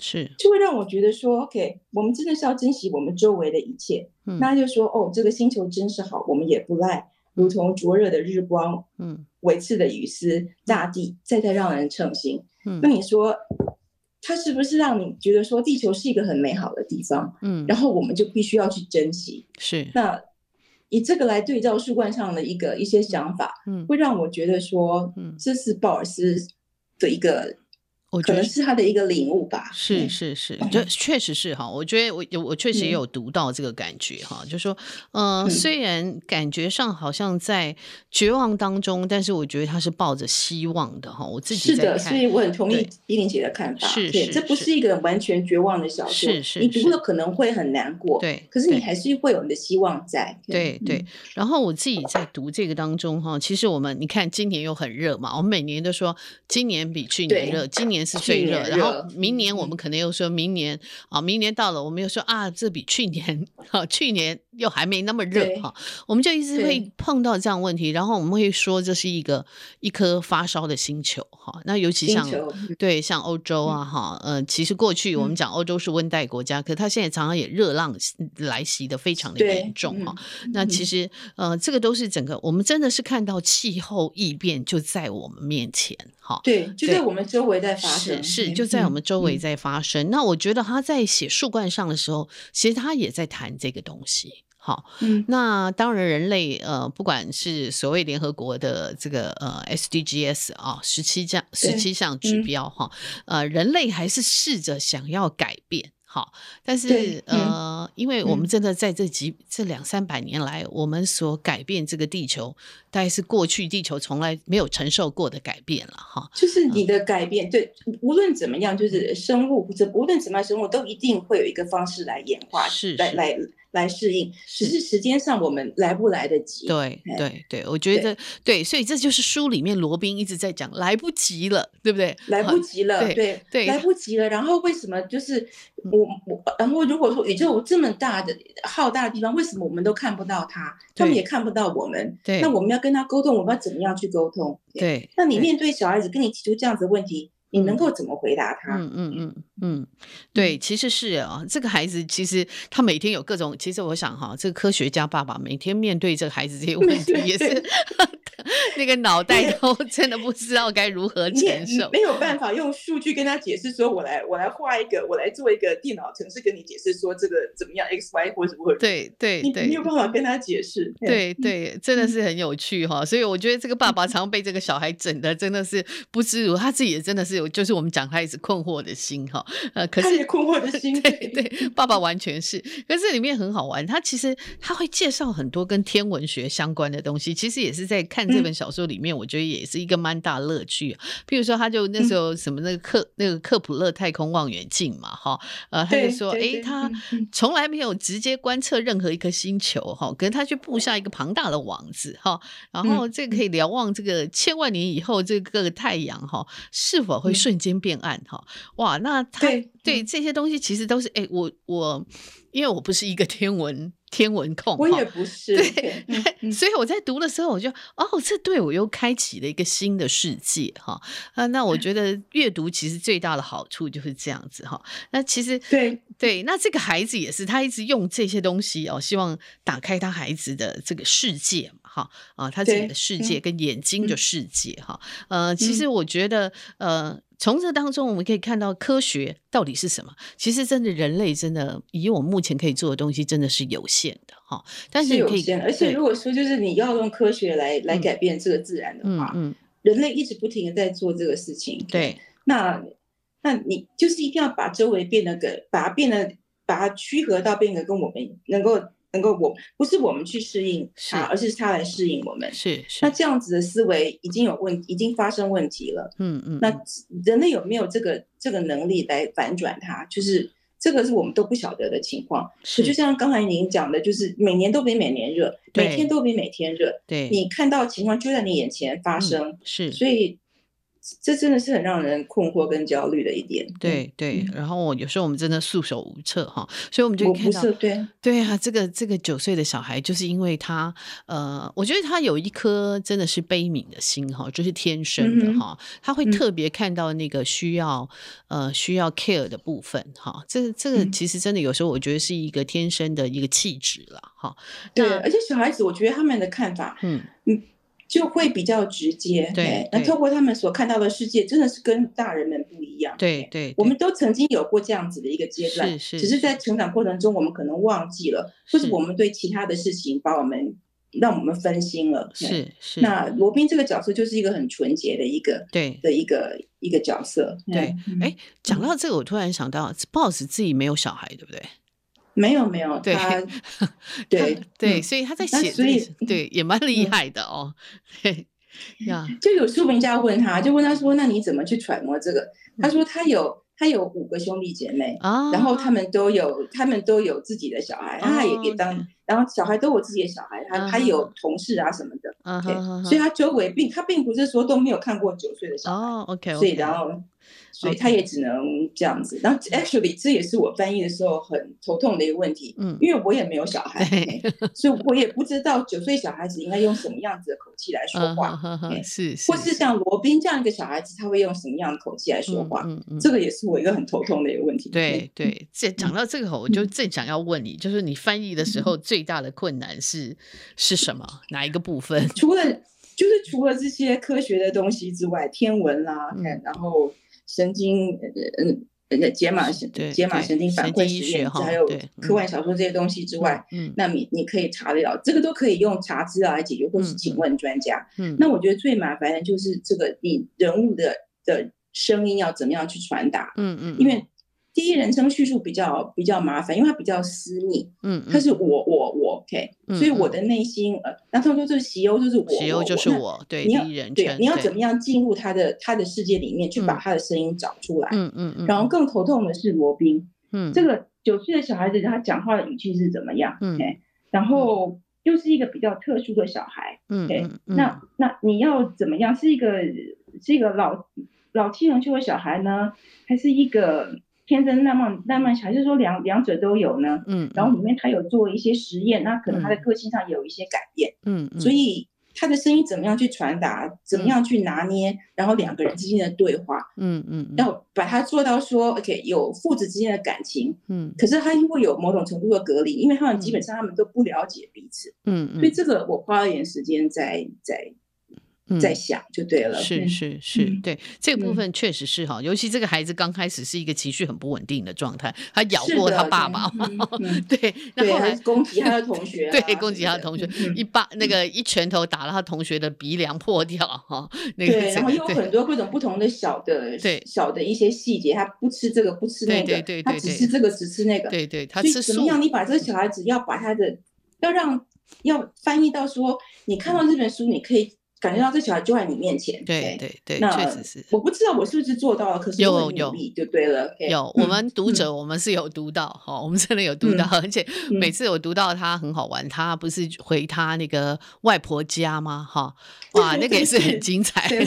是，就会让我觉得说，OK，我们真的是要珍惜我们周围的一切。嗯，那就说，哦，这个星球真是好，我们也不赖，如同灼热的日光，嗯，维持的雨丝，大地再再让人称心。嗯，那你说，它是不是让你觉得说，地球是一个很美好的地方？嗯，然后我们就必须要去珍惜。是，那以这个来对照树冠上的一个一些想法，嗯，会让我觉得说，嗯，这是鲍尔斯的一个。我觉得是他的一个领悟吧。是是是，就确实是哈。我觉得我有我确实也有读到这个感觉哈，就说，嗯，虽然感觉上好像在绝望当中，但是我觉得他是抱着希望的哈。我自己是的，所以我很同意依琳姐的看法。是是，这不是一个完全绝望的小说。是是，你读了可能会很难过。对，可是你还是会有你的希望在。对对。然后我自己在读这个当中哈，其实我们你看今年又很热嘛，我们每年都说今年比去年热，今年。年是最热，然后明年我们可能又说明年啊，明年到了，我们又说啊，这比去年 [laughs] 啊，去年又还没那么热哈，我们就一直会碰到这样问题，然后我们会说这是一个一颗发烧的星球哈。那尤其像对像欧洲啊哈，呃，其实过去我们讲欧洲是温带国家，可它现在常常也热浪来袭的非常的严重哈。那其实呃，这个都是整个我们真的是看到气候异变就在我们面前哈。对，就在我们周围在发。生是，就在我们周围在发生。嗯、那我觉得他在写树冠上的时候，其实他也在谈这个东西。好，嗯，那当然人类呃，不管是所谓联合国的这个呃 SDGs 啊，十七项十七项指标哈，呃，人类还是试着想要改变。好，但是呃、嗯，因为我们真的在这几、嗯、这两三百年来，我们所改变这个地球，大概是过去地球从来没有承受过的改变了哈。就是你的改变，嗯、对，无论怎么样，就是生物或者无论怎么样，生物都一定会有一个方式来演化，是，是来来。来适应，只是时间上我们来不来得及。对对对，我觉得对，对，所以这就是书里面罗宾一直在讲，来不及了，对不对？来不及了，对对，对，来不及了。然后为什么就是我我，然后如果说宇宙这么大的浩大的地方，为什么我们都看不到他，他们也看不到我们？对，那我们要跟他沟通，我们要怎么样去沟通？对，那你面对小孩子跟你提出这样子的问题。你能够怎么回答他？嗯嗯嗯嗯，对，其实是啊，这个孩子其实他每天有各种，其实我想哈，这个科学家爸爸每天面对这个孩子这些问题也是。[laughs] 那个脑袋都 [laughs] 真的不知道该如何承受，没有办法用数据跟他解释说，我来我来画一个，我来做一个电脑程式跟你解释说这个怎么样 x y 或者什么。对对对，你没有办法跟他解释。对对，真的是很有趣哈，所以我觉得这个爸爸常被这个小孩整的真的是不知如，他自己也真的是有，就是我们讲他一直困惑的心哈。呃，可是困惑的心，对对，爸爸完全是。可是这里面很好玩，他其实他会介绍很多跟天文学相关的东西，其实也是在看这本小说里面。我觉得也是一个蛮大乐趣，譬如说，他就那时候什么那个克、嗯、那个克普勒太空望远镜嘛，哈，呃，他就说，哎，他从来没有直接观测任何一颗星球，哈，可是他去布下一个庞大的网子，哈，然后这个可以瞭望这个千万年以后这个太阳，哈，是否会瞬间变暗，哈，哇，那他对，对这些东西其实都是，哎，我我因为我不是一个天文。天文控，我也不是。对，嗯、所以我在读的时候，我就哦，这对我又开启了一个新的世界哈啊！那我觉得阅读其实最大的好处就是这样子哈。那其实对对，那这个孩子也是，他一直用这些东西哦，希望打开他孩子的这个世界嘛哈啊，他自己的世界跟眼睛的世界哈。呃，其实我觉得呃。从这当中，我们可以看到科学到底是什么？其实，真的人类真的以我目前可以做的东西，真的是有限的哈。但是有限。而且如果说就是你要用科学来来改变这个自然的话，嗯，嗯，人类一直不停的在做这个事情。对，那那你就是一定要把周围变得个，把它变得，把它趋合到变得跟我们能够。能够我不是我们去适应它，而是它来适应我们。是是。那这样子的思维已经有问，已经发生问题了。嗯嗯。那人类有没有这个这个能力来反转它？就是这个是我们都不晓得的情况。是。就像刚才您讲的，就是每年都比每年热，每天都比每天热。对。你看到情况就在你眼前发生。嗯、是。所以。这真的是很让人困惑跟焦虑的一点。对对，然后有时候我们真的束手无策哈，所以我们就看到，对对啊，这个这个九岁的小孩，就是因为他呃，我觉得他有一颗真的是悲悯的心哈，就是天生的哈，他会特别看到那个需要呃需要 care 的部分哈，这个这个其实真的有时候我觉得是一个天生的一个气质了哈。对，而且小孩子，我觉得他们的看法，嗯嗯。就会比较直接，对。那透过他们所看到的世界，真的是跟大人们不一样。对对，我们都曾经有过这样子的一个阶段，是是，只是在成长过程中，我们可能忘记了，或是我们对其他的事情把我们让我们分心了。是是。那罗宾这个角色就是一个很纯洁的一个对的一个一个角色。对，哎，讲到这个，我突然想到，Boss 自己没有小孩，对不对？没有没有，他 [laughs] 对对，对，所以他在写，所以对也蛮厉害的哦。对呀，就有书评家问他，就问他说：“那你怎么去揣摩这个？”他说：“他有他有五个兄弟姐妹，然后他们都有他们都有自己的小孩，他也给当，然后小孩都有自己的小孩，他他有同事啊什么的。所以他周围并他并不是说都没有看过九岁的小孩。OK，所以然后。”所以他也只能这样子，然后 actually 这也是我翻译的时候很头痛的一个问题，嗯，因为我也没有小孩，[laughs] 所以我也不知道九岁小孩子应该用什么样子的口气来说话，是，或是像罗宾这样一个小孩子，他会用什么样的口气来说话？这个也是我一个很头痛的一个问题。对对，这讲到这个，我就正想要问你，就是你翻译的时候最大的困难是是什么？哪一个部分？除了就是除了这些科学的东西之外，天文啦，嗯然后。神经，嗯，呃解码神解码神经反馈实验，还有科幻小说这些东西之外，嗯，那你你可以查得了，这个都可以用查资料来解决，或是请问专家。嗯，那我觉得最麻烦的就是这个你人物的的声音要怎么样去传达？嗯嗯，因为。第一人称叙述比较比较麻烦，因为它比较私密。嗯，它是我我我，OK，所以我的内心呃，那他们说这是西欧，就是我，西欧就是我，对，第一人称，对，你要怎么样进入他的他的世界里面去把他的声音找出来？嗯嗯嗯。然后更头痛的是罗宾，嗯，这个九岁的小孩子他讲话的语气是怎么样？嗯，然后又是一个比较特殊的小孩，嗯，那那你要怎么样？是一个是一个老老气横秋的小孩呢，还是一个？天真烂漫烂漫，还是说两两者都有呢？嗯，然后里面他有做一些实验，那可能他的个性上有一些改变。嗯，所以他的声音怎么样去传达，怎么样去拿捏，然后两个人之间的对话，嗯嗯，要把它做到说，OK，有父子之间的感情。嗯，可是他因为有某种程度的隔离，因为他们基本上他们都不了解彼此。嗯嗯，所以这个我花了点时间在在。在想就对了，是是是，对这个部分确实是哈，尤其这个孩子刚开始是一个情绪很不稳定的状态，他咬过他爸爸，[laughs] 对，然后还攻击他的同学，[laughs] 对，攻击他的同学，一巴那个一拳头打了他同学的鼻梁破掉哈，那个对，然后有很多各种不同的小的对小的一些细节，他不吃这个不吃那个，他只吃这个只吃那个，对对，他吃怎么样？你把这个小孩子要把他的要让要翻译到说，你看到这本书你可以。感觉到这小孩就在你面前，对对对，确实是。我不知道我是不是做到了，可是有努力就对了。有我们读者，我们是有读到哈，我们真的有读到，而且每次我读到他很好玩，他不是回他那个外婆家吗？哈，[laughs] 哇，那个也是很精彩，[laughs] 对，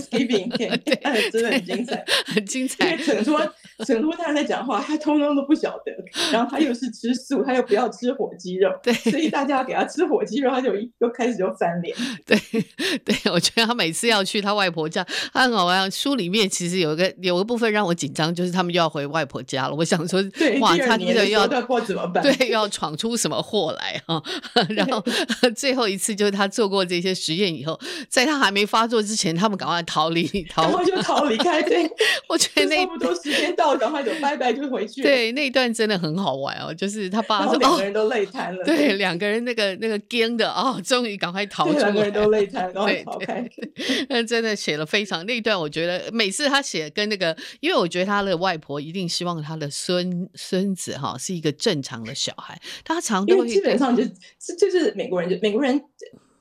真的很精彩，很精彩。[laughs] 很多很多大人在讲话，他通通都不晓得，然后他又是吃素，他又不要吃火鸡肉，对，所以大家要给他吃火鸡肉，他就又开始就翻脸，对对，我。我觉得他每次要去他外婆家，他很好玩。书里面其实有一个有个部分让我紧张，就是他们又要回外婆家了。我想说，[laughs] 哇，他这个要过怎么办？对，要闯出什么祸来哈？[laughs] 然后 [laughs] 最后一次就是他做过这些实验以后，在他还没发作之前，他们赶快逃离，逃然后就逃离开。对，我觉得那差不多时间到，赶快就拜拜就回去。对，那一段真的很好玩哦，就是他爸说两个人都累瘫了。对，两个人那个那个惊的哦，终于赶快逃出来。两个人都累瘫，赶快逃开。那真的写了非常那一段，我觉得每次他写跟那个，因为我觉得他的外婆一定希望他的孙孙子哈是一个正常的小孩，他常都会基本上就是就是美国人，就美国人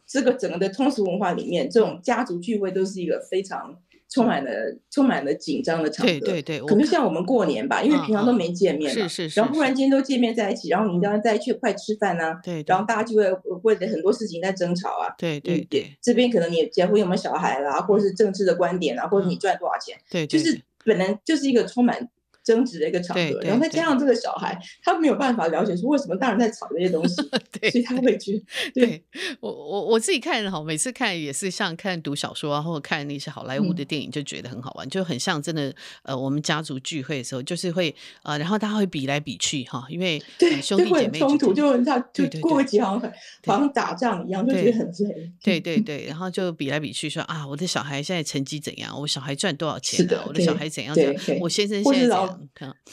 这个整个的通俗文化里面，这种家族聚会都是一个非常。充满了充满了紧张的场合，对对对，可能像我们过年吧，因为平常都没见面嘛，是是是，然后忽然间都见面在一起，然后你要在一起快吃饭呐，对，然后大家就会为了很多事情在争吵啊，对对对，这边可能你结婚有没有小孩啦，或者是政治的观点啊，或者你赚多少钱，对，就是本来就是一个充满。争执的一个场合，然后再加上这个小孩，他没有办法了解说为什么大人在吵这些东西，[laughs] 对，所以他会觉得，对我我我自己看哈，每次看也是像看读小说啊，或者看那些好莱坞的电影，就觉得很好玩，就很像真的呃，我们家族聚会的时候，就是会呃，然后大家会比来比去哈，因为对兄弟姐妹冲突，就人家就过节好像好像打仗一样，就觉得很累。对对对，然后就比来比去说啊，我的小孩现在成绩怎样？我小孩赚多少钱？我的小孩怎样？怎样，我先生现在怎样？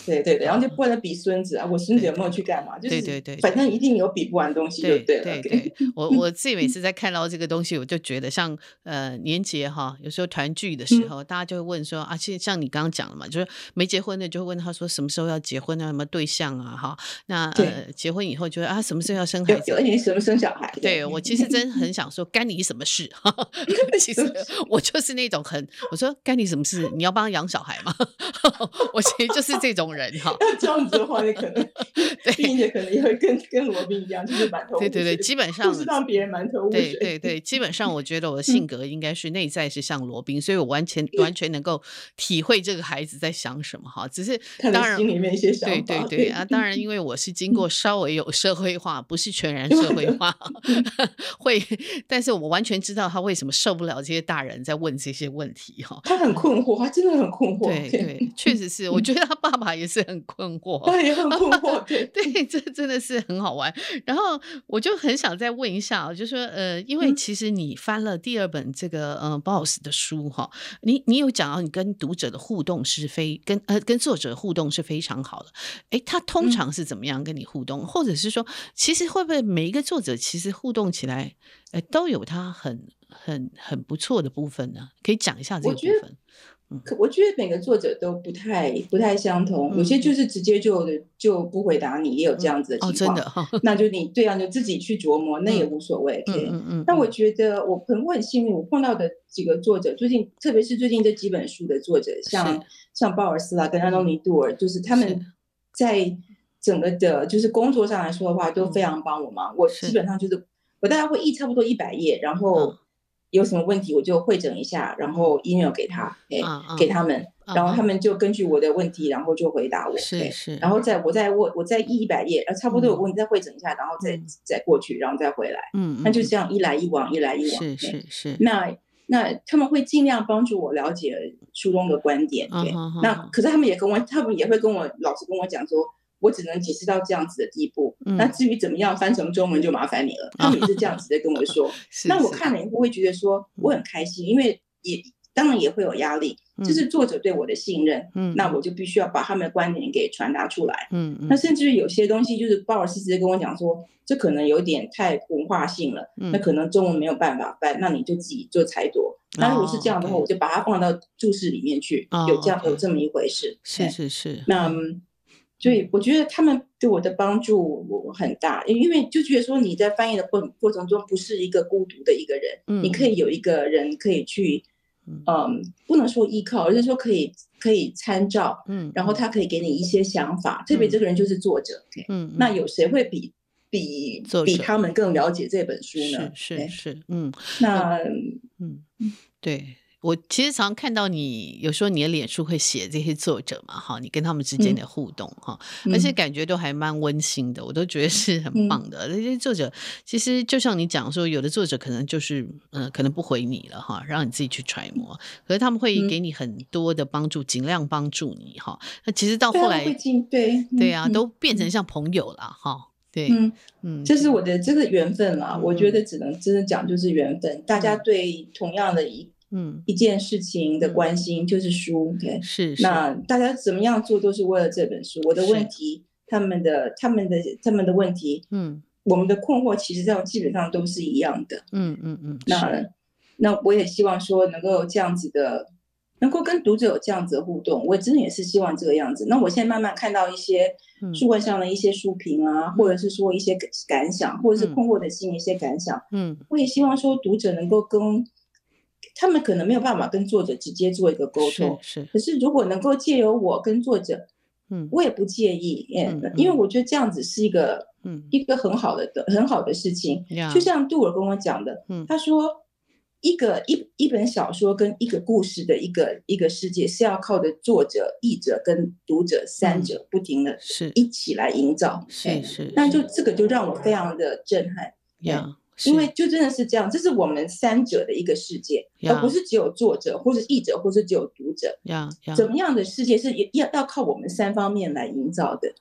对对对，然后就不能比孙子啊，我孙子有没有去干嘛？就是对对对，反正一定有比不完东西，对对对。我我自己每次在看到这个东西，我就觉得像呃年节哈，有时候团聚的时候，大家就会问说啊，其实像你刚刚讲了嘛，就是没结婚的就会问他说什么时候要结婚啊，什么对象啊哈？那呃结婚以后就啊什么时候要生孩子？而且什么生小孩？对我其实真很想说干你什么事？[laughs] 其实我就是那种很我说干你什么事？你要帮他养小孩吗？[laughs] 我其实就是这。种人哈，[laughs] 要这样子的话，你可能，[laughs] 并且可能也会跟跟罗宾一样，就是满头。对对对，基本上是让别人满头雾水。对对对，基本上我觉得我的 [laughs] 性格应该是内在是像罗宾，所以我完全完全能够体会这个孩子在想什么哈。只是当然心里面一些想法。对对对啊，当然因为我是经过稍微有社会化，不是全然社会化，会，但是我完全知道他为什么受不了这些大人在问这些问题哈。他很困惑，他真的很困惑。对对，确实是，我觉得他爸爸也是很困惑，他也很困惑，[laughs] 对对，这真的是很好玩。然后我就很想再问一下，就说呃，因为其实你翻了第二本这个呃 Boss 的书哈，你你有讲到你跟读者的互动是非跟呃跟作者互动是非常好的，哎，他通常是怎么样跟你互动，嗯、或者是说，其实会不会每一个作者其实互动起来，哎，都有他很很很不错的部分呢？可以讲一下这个部分。可我觉得每个作者都不太不太相同，嗯、有些就是直接就就不回答你，也有这样子的情况。嗯哦、真的，那就你对啊，就自己去琢磨，那也无所谓。嗯嗯嗯。那我觉得我很我很幸运，我碰到的几个作者，最近特别是最近这几本书的作者，像像鲍尔斯啦，跟安东尼杜尔，就是他们在整个的，就是工作上来说的话，都非常帮我忙。我基本上就是我大概会译差不多一百页，然后。有什么问题我就会诊一下，然后 email 给他，哎、给他们，嗯、然后他们就根据我的问题，然后就回答我，是是，然后再我再我我再译一百页，差不多有问题再会诊一下，然后再、嗯、再过去，然后再回来，嗯，那就这样一来一往，一来一往，是是是。那那他们会尽量帮助我了解书中的观点，对，嗯、那可是他们也跟我，他们也会跟我老师跟我讲说。我只能解释到这样子的地步，嗯、那至于怎么样翻成中文就麻烦你了。他们也是这样子的跟我说。[laughs] 是是，那我看了以后会觉得说我很开心，嗯、因为也当然也会有压力，这、嗯、是作者对我的信任。嗯，那我就必须要把他们的观点给传达出来。嗯嗯。那甚至于有些东西，就是鲍尔斯直接跟我讲说，这可能有点太文化性了，嗯、那可能中文没有办法翻，那你就自己做裁夺。那如果是这样的话，我就把它放到注释里面去。哦、有这样有这么一回事。是是是。那。所以我觉得他们对我的帮助我很大，因为就觉得说你在翻译的过过程中不是一个孤独的一个人，嗯，你可以有一个人可以去，嗯，不能说依靠，而是说可以可以参照，嗯，然后他可以给你一些想法，特别这个人就是作者，嗯，那有谁会比比比他们更了解这本书呢？是是？是，嗯，那嗯对。我其实常看到你，有时候你的脸书会写这些作者嘛，哈，你跟他们之间的互动，哈、嗯，而且感觉都还蛮温馨的，我都觉得是很棒的。这些、嗯、作者其实就像你讲说，有的作者可能就是，嗯、呃，可能不回你了，哈，让你自己去揣摩。可是他们会给你很多的帮助，尽量帮助你，哈。那其实到后来，对对啊，都变成像朋友了，哈。对，嗯嗯，这是我的这个缘分啦。我觉得只能真的讲就是缘分，大家对同样的一。嗯，一件事情的关心就是书，OK，是。那大家怎么样做都是为了这本书。我的问题，他们的、他们的、他们的问题，嗯，我们的困惑，其实上基本上都是一样的。嗯嗯嗯。那那我也希望说能够有这样子的，能够跟读者有这样子的互动。我真的也是希望这个样子。那我现在慢慢看到一些书柜上的一些书评啊，或者是说一些感想，或者是困惑的心一些感想，嗯，我也希望说读者能够跟。他们可能没有办法跟作者直接做一个沟通，是。是，可是如果能够借由我跟作者，嗯，我也不介意，嗯，因为我觉得这样子是一个，嗯，一个很好的的很好的事情。嗯、就像杜尔跟我讲的，嗯，他说，一个一一本小说跟一个故事的一个一个世界是要靠着作者、译者跟读者三者不停的是一起来营造，是是。那就这个就让我非常的震撼，呀。因为就真的是这样，这是我们三者的一个世界，而不是只有作者，或者译者，或者只有读者。怎么样的世界是要要靠我们三方面来营造的？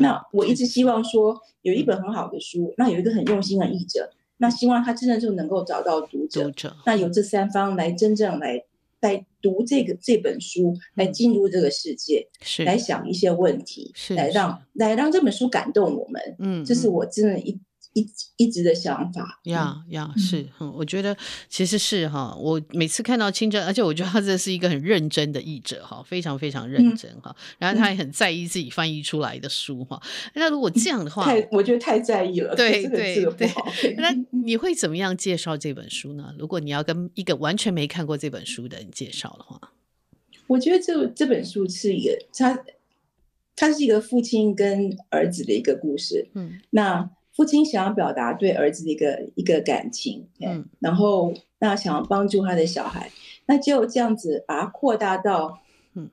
那我一直希望说，有一本很好的书，那有一个很用心的译者，那希望他真的就能够找到读者。那由这三方来真正来来读这个这本书，来进入这个世界，是来想一些问题，是来让来让这本书感动我们。嗯，这是我真的一。一一直的想法，呀呀，是，嗯，我觉得其实是哈，我每次看到清真，而且我觉得他这是一个很认真的译者哈，非常非常认真哈，嗯、然后他也很在意自己翻译出来的书哈。那如果这样的话，太，我觉得太在意了，对对对。[laughs] 那你会怎么样介绍这本书呢？如果你要跟一个完全没看过这本书的人介绍的话，我觉得这这本书是一个，他他是一个父亲跟儿子的一个故事，嗯，那。父亲想要表达对儿子的一个一个感情，嗯，然后那想要帮助他的小孩，那就这样子把它扩大到，嗯，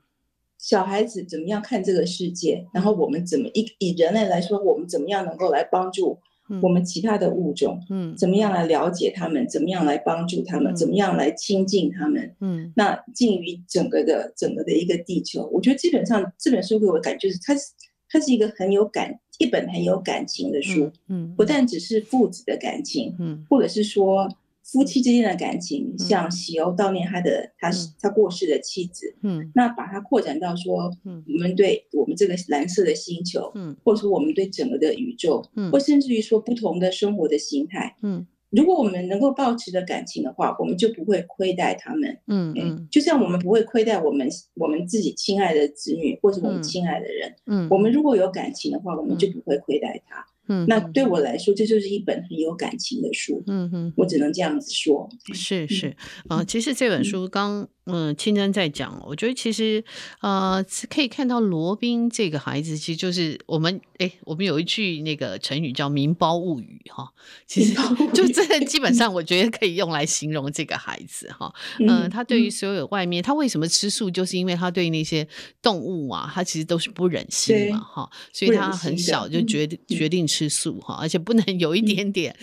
小孩子怎么样看这个世界，然后我们怎么以以人类来说，我们怎么样能够来帮助我们其他的物种，嗯，怎么样来了解他们，怎么样来帮助他们，怎么样来亲近他们，嗯，那近于整个的整个的一个地球，我觉得基本上这本书给我的感觉是，它是它是一个很有感，一本很有感情的书，嗯，不但只是父子的感情，嗯，或者是说。夫妻之间的感情，像喜欧悼念他的他他过世的妻子，嗯，那把它扩展到说，嗯，我们对我们这个蓝色的星球，嗯，或者说我们对整个的宇宙，嗯，或甚至于说不同的生活的形态，嗯，如果我们能够保持着感情的话，我们就不会亏待他们，嗯嗯，就像我们不会亏待我们我们自己亲爱的子女或者我们亲爱的人，嗯，我们如果有感情的话，我们就不会亏待他。嗯，那对我来说，这就是一本很有感情的书。嗯哼，我只能这样子说。是是，啊、呃，其实这本书刚。嗯，清真在讲，我觉得其实呃，可以看到罗宾这个孩子，其实就是我们哎，我们有一句那个成语叫“名包物语”哈，其实就这基本 [laughs] 上我觉得可以用来形容这个孩子哈。嗯、呃，他对于所有外面，他为什么吃素，就是因为他对那些动物啊，他其实都是不忍心嘛哈，所以他很小就决定决定吃素哈，而且不能有一点点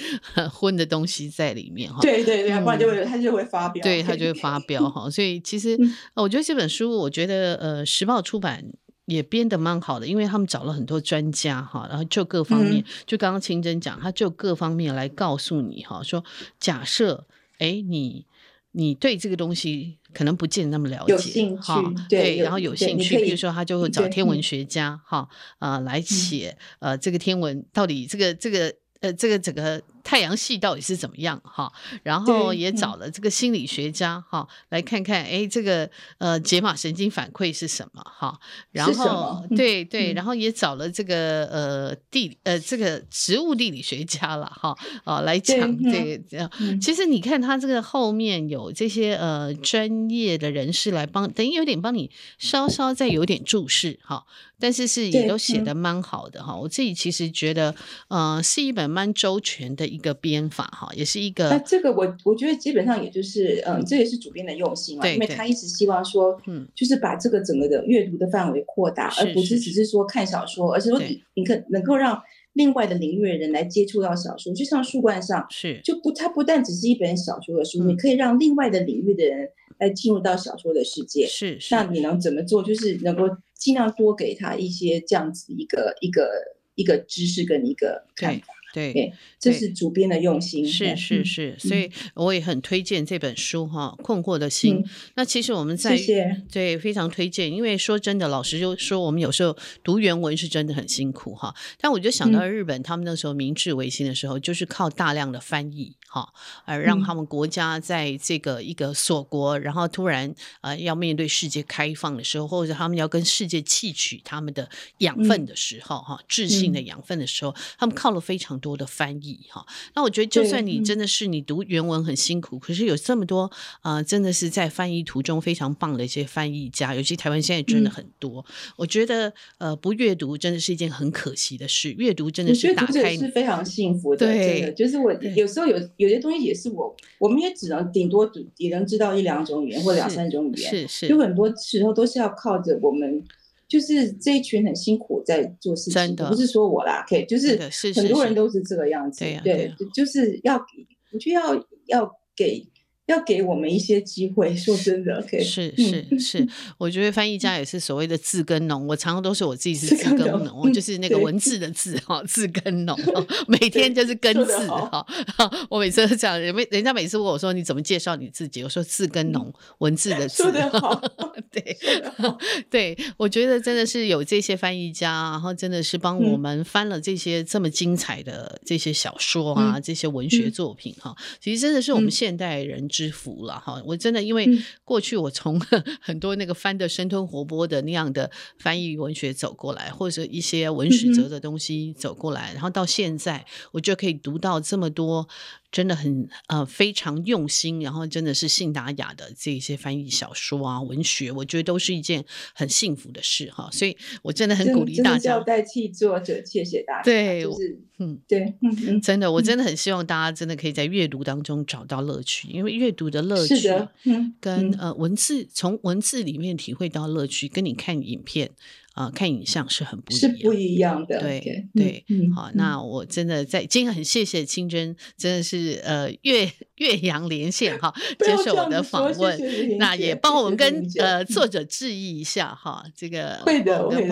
荤的东西在里面哈。对对对，不然就会他就会发飙，对他就会发飙哈，所以。其实，我觉得这本书，我觉得呃，时报出版也编得蛮好的，因为他们找了很多专家哈，然后就各方面，就刚刚清真讲，他就各方面来告诉你哈，说假设哎，你你对这个东西可能不见得那么了解哈，对，然后有兴趣，比如说他就会找天文学家哈啊来写呃这个天文到底这个这个呃这个整个。太阳系到底是怎么样哈？然后也找了这个心理学家哈，来看看哎，这个呃解码神经反馈是什么哈？然后对对，然后也找了这个呃地呃这个植物地理学家了哈啊来讲这个。其实你看他这个后面有这些呃专业的人士来帮，等于有点帮你稍稍再有点注释哈，但是是也都写的蛮好的哈。我自己其实觉得呃是一本蛮周全的一。一个编法哈，也是一个。那这个我我觉得基本上也就是，嗯，这也是主编的用心嘛，因为他一直希望说，嗯，就是把这个整个的阅读的范围扩大，而不是只是说看小说，而是说你可能够让另外的领域的人来接触到小说，就像树冠上是，就不，它不但只是一本小说的书，嗯，你可以让另外的领域的人来进入到小说的世界，是，是，那你能怎么做？就是能够尽量多给他一些这样子一个一个一个知识跟一个看法。对，这是主编的用心。是是是，所以我也很推荐这本书哈，《困惑的心》。那其实我们在对非常推荐，因为说真的，老师就说，我们有时候读原文是真的很辛苦哈。但我就想到日本，他们那时候明治维新的时候，就是靠大量的翻译哈，而让他们国家在这个一个锁国，然后突然呃要面对世界开放的时候，或者他们要跟世界汲取他们的养分的时候哈，智性的养分的时候，他们靠了非常多的翻译哈，那我觉得就算你真的是你读原文很辛苦，可是有这么多啊、呃，真的是在翻译途中非常棒的一些翻译家，尤其台湾现在真的很多。嗯、我觉得呃，不阅读真的是一件很可惜的事，阅读真的是打开是非常幸福的。对，真的就是我有时候有有些东西也是我，我们也只能顶多也能知道一两种语言或两三种语言，是是，有很多时候都是要靠着我们。就是这一群很辛苦在做事情，真的不是说我啦，可以，就是很多人都是这个样子，对，就是要，我就要要给。要给我们一些机会，说真的，okay, 是是是，[laughs] 我觉得翻译家也是所谓的字根农。我常常都是我自己是字根农，就是那个文字的字哈，字根农，[laughs] 每天就是根字哈。我每次都这样，人人家每次问我说你怎么介绍你自己，我说字根农，文字的 [laughs] 字。对对，我觉得真的是有这些翻译家，然后真的是帮我们翻了这些这么精彩的这些小说啊，这些文学作品哈。其实真的是我们现代人。之福了哈！我真的因为过去我从 [laughs] 很多那个翻的生吞活剥的那样的翻译文学走过来，或者一些文史哲的东西走过来，然后到现在我就可以读到这么多。真的很呃非常用心，然后真的是信达雅的这些翻译小说啊文学，我觉得都是一件很幸福的事哈，所以我真的很鼓励大家。要代替作者，谢谢大家。对，就是嗯，对，嗯嗯，真的，我真的很希望大家真的可以在阅读当中找到乐趣，因为阅读的乐趣，嗯，跟呃文字从文字里面体会到乐趣，跟你看影片。啊，看影像是很不是不一样的。对对，嗯、好，那我真的在今天很谢谢清真，真的是呃越岳阳连线哈，[laughs] 接受我的访问，谢谢那也帮我们跟呃作者致意一下哈，这个会的，我会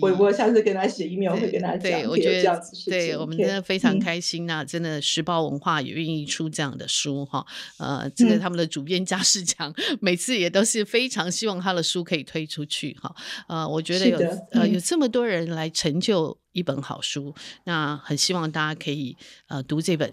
我我下次跟他写 email 会跟他讲，对，我觉得对我们真的非常开心呐，真的时报文化也愿意出这样的书哈，呃，这个他们的主编嘉世强每次也都是非常希望他的书可以推出去哈，呃，我觉得有呃有这么多人来成就一本好书，那很希望大家可以呃读这本。